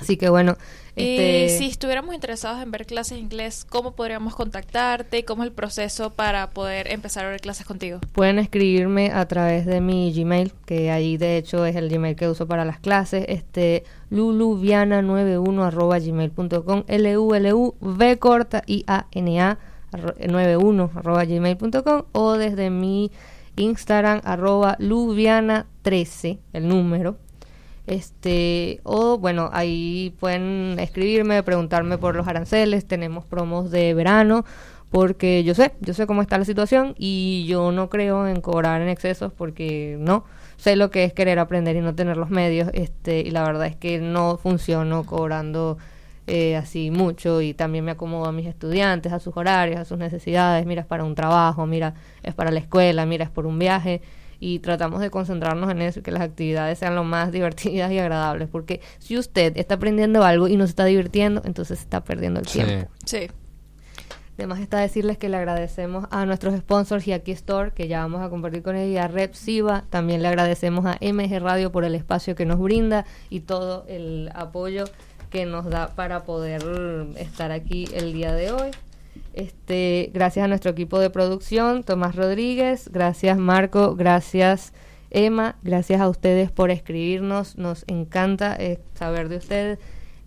Así que bueno, Y este, si estuviéramos interesados en ver clases de inglés, ¿cómo podríamos contactarte y cómo es el proceso para poder empezar a ver clases contigo? pueden escribirme a través de mi Gmail, que ahí de hecho es el Gmail que uso para las clases, este luluviana91 arroba gmail.com, l u l u v corta i a n a arro- 91 arroba gmail.com o desde mi Instagram arroba luviana13, el número. Este, o bueno, ahí pueden escribirme, preguntarme por los aranceles, tenemos promos de verano, porque yo sé, yo sé cómo está la situación y yo no creo en cobrar en excesos porque no, sé lo que es querer aprender y no tener los medios, este, y la verdad es que no funciono cobrando eh, así mucho y también me acomodo a mis estudiantes, a sus horarios, a sus necesidades, mira, es para un trabajo, mira, es para la escuela, mira, es por un viaje y tratamos de concentrarnos en eso y que las actividades sean lo más divertidas y agradables, porque si usted está aprendiendo algo y no se está divirtiendo, entonces está perdiendo el Sí. tiempo. Sí. Además está decirles que le agradecemos a nuestros sponsors y aquí Store, que ya vamos a compartir con ella, y a Rep Siva. También le agradecemos a MG Radio por el espacio que nos brinda y todo el apoyo que nos da para poder estar aquí el día de hoy. Este, gracias a nuestro equipo de producción, Tomás Rodríguez, gracias Marco, gracias Emma, gracias a ustedes por escribirnos, nos encanta eh, saber de ustedes.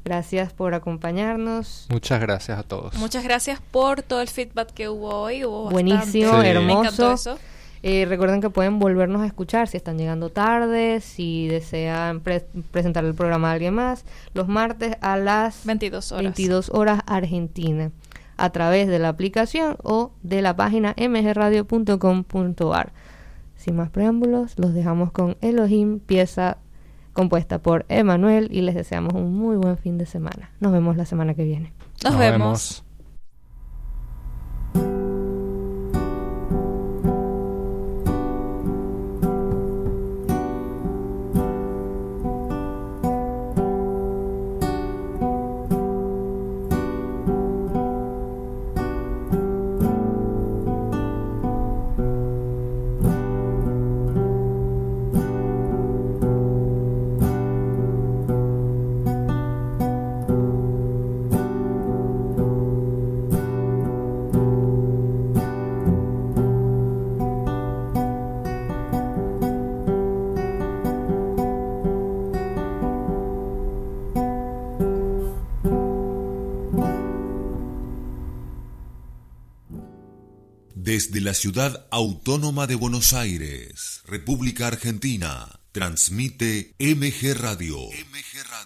Gracias por acompañarnos. Muchas gracias a todos. Muchas gracias por todo el feedback que hubo hoy. Hubo Buenísimo. Me hermoso. eso. Eh, recuerden que pueden volvernos a escuchar si están llegando tarde, si desean pre- presentar el programa a alguien más, los martes a las 22 horas. 22 horas Argentina, a través de la aplicación o de la página mgradio.com.ar. Sin más preámbulos, los dejamos con Elohim, pieza compuesta por Emanuel, y les deseamos un muy buen fin de semana. Nos vemos la semana que viene. Nos, vemos. Desde la ciudad autónoma de Buenos Aires, República Argentina, transmite MG Radio. MG Radio.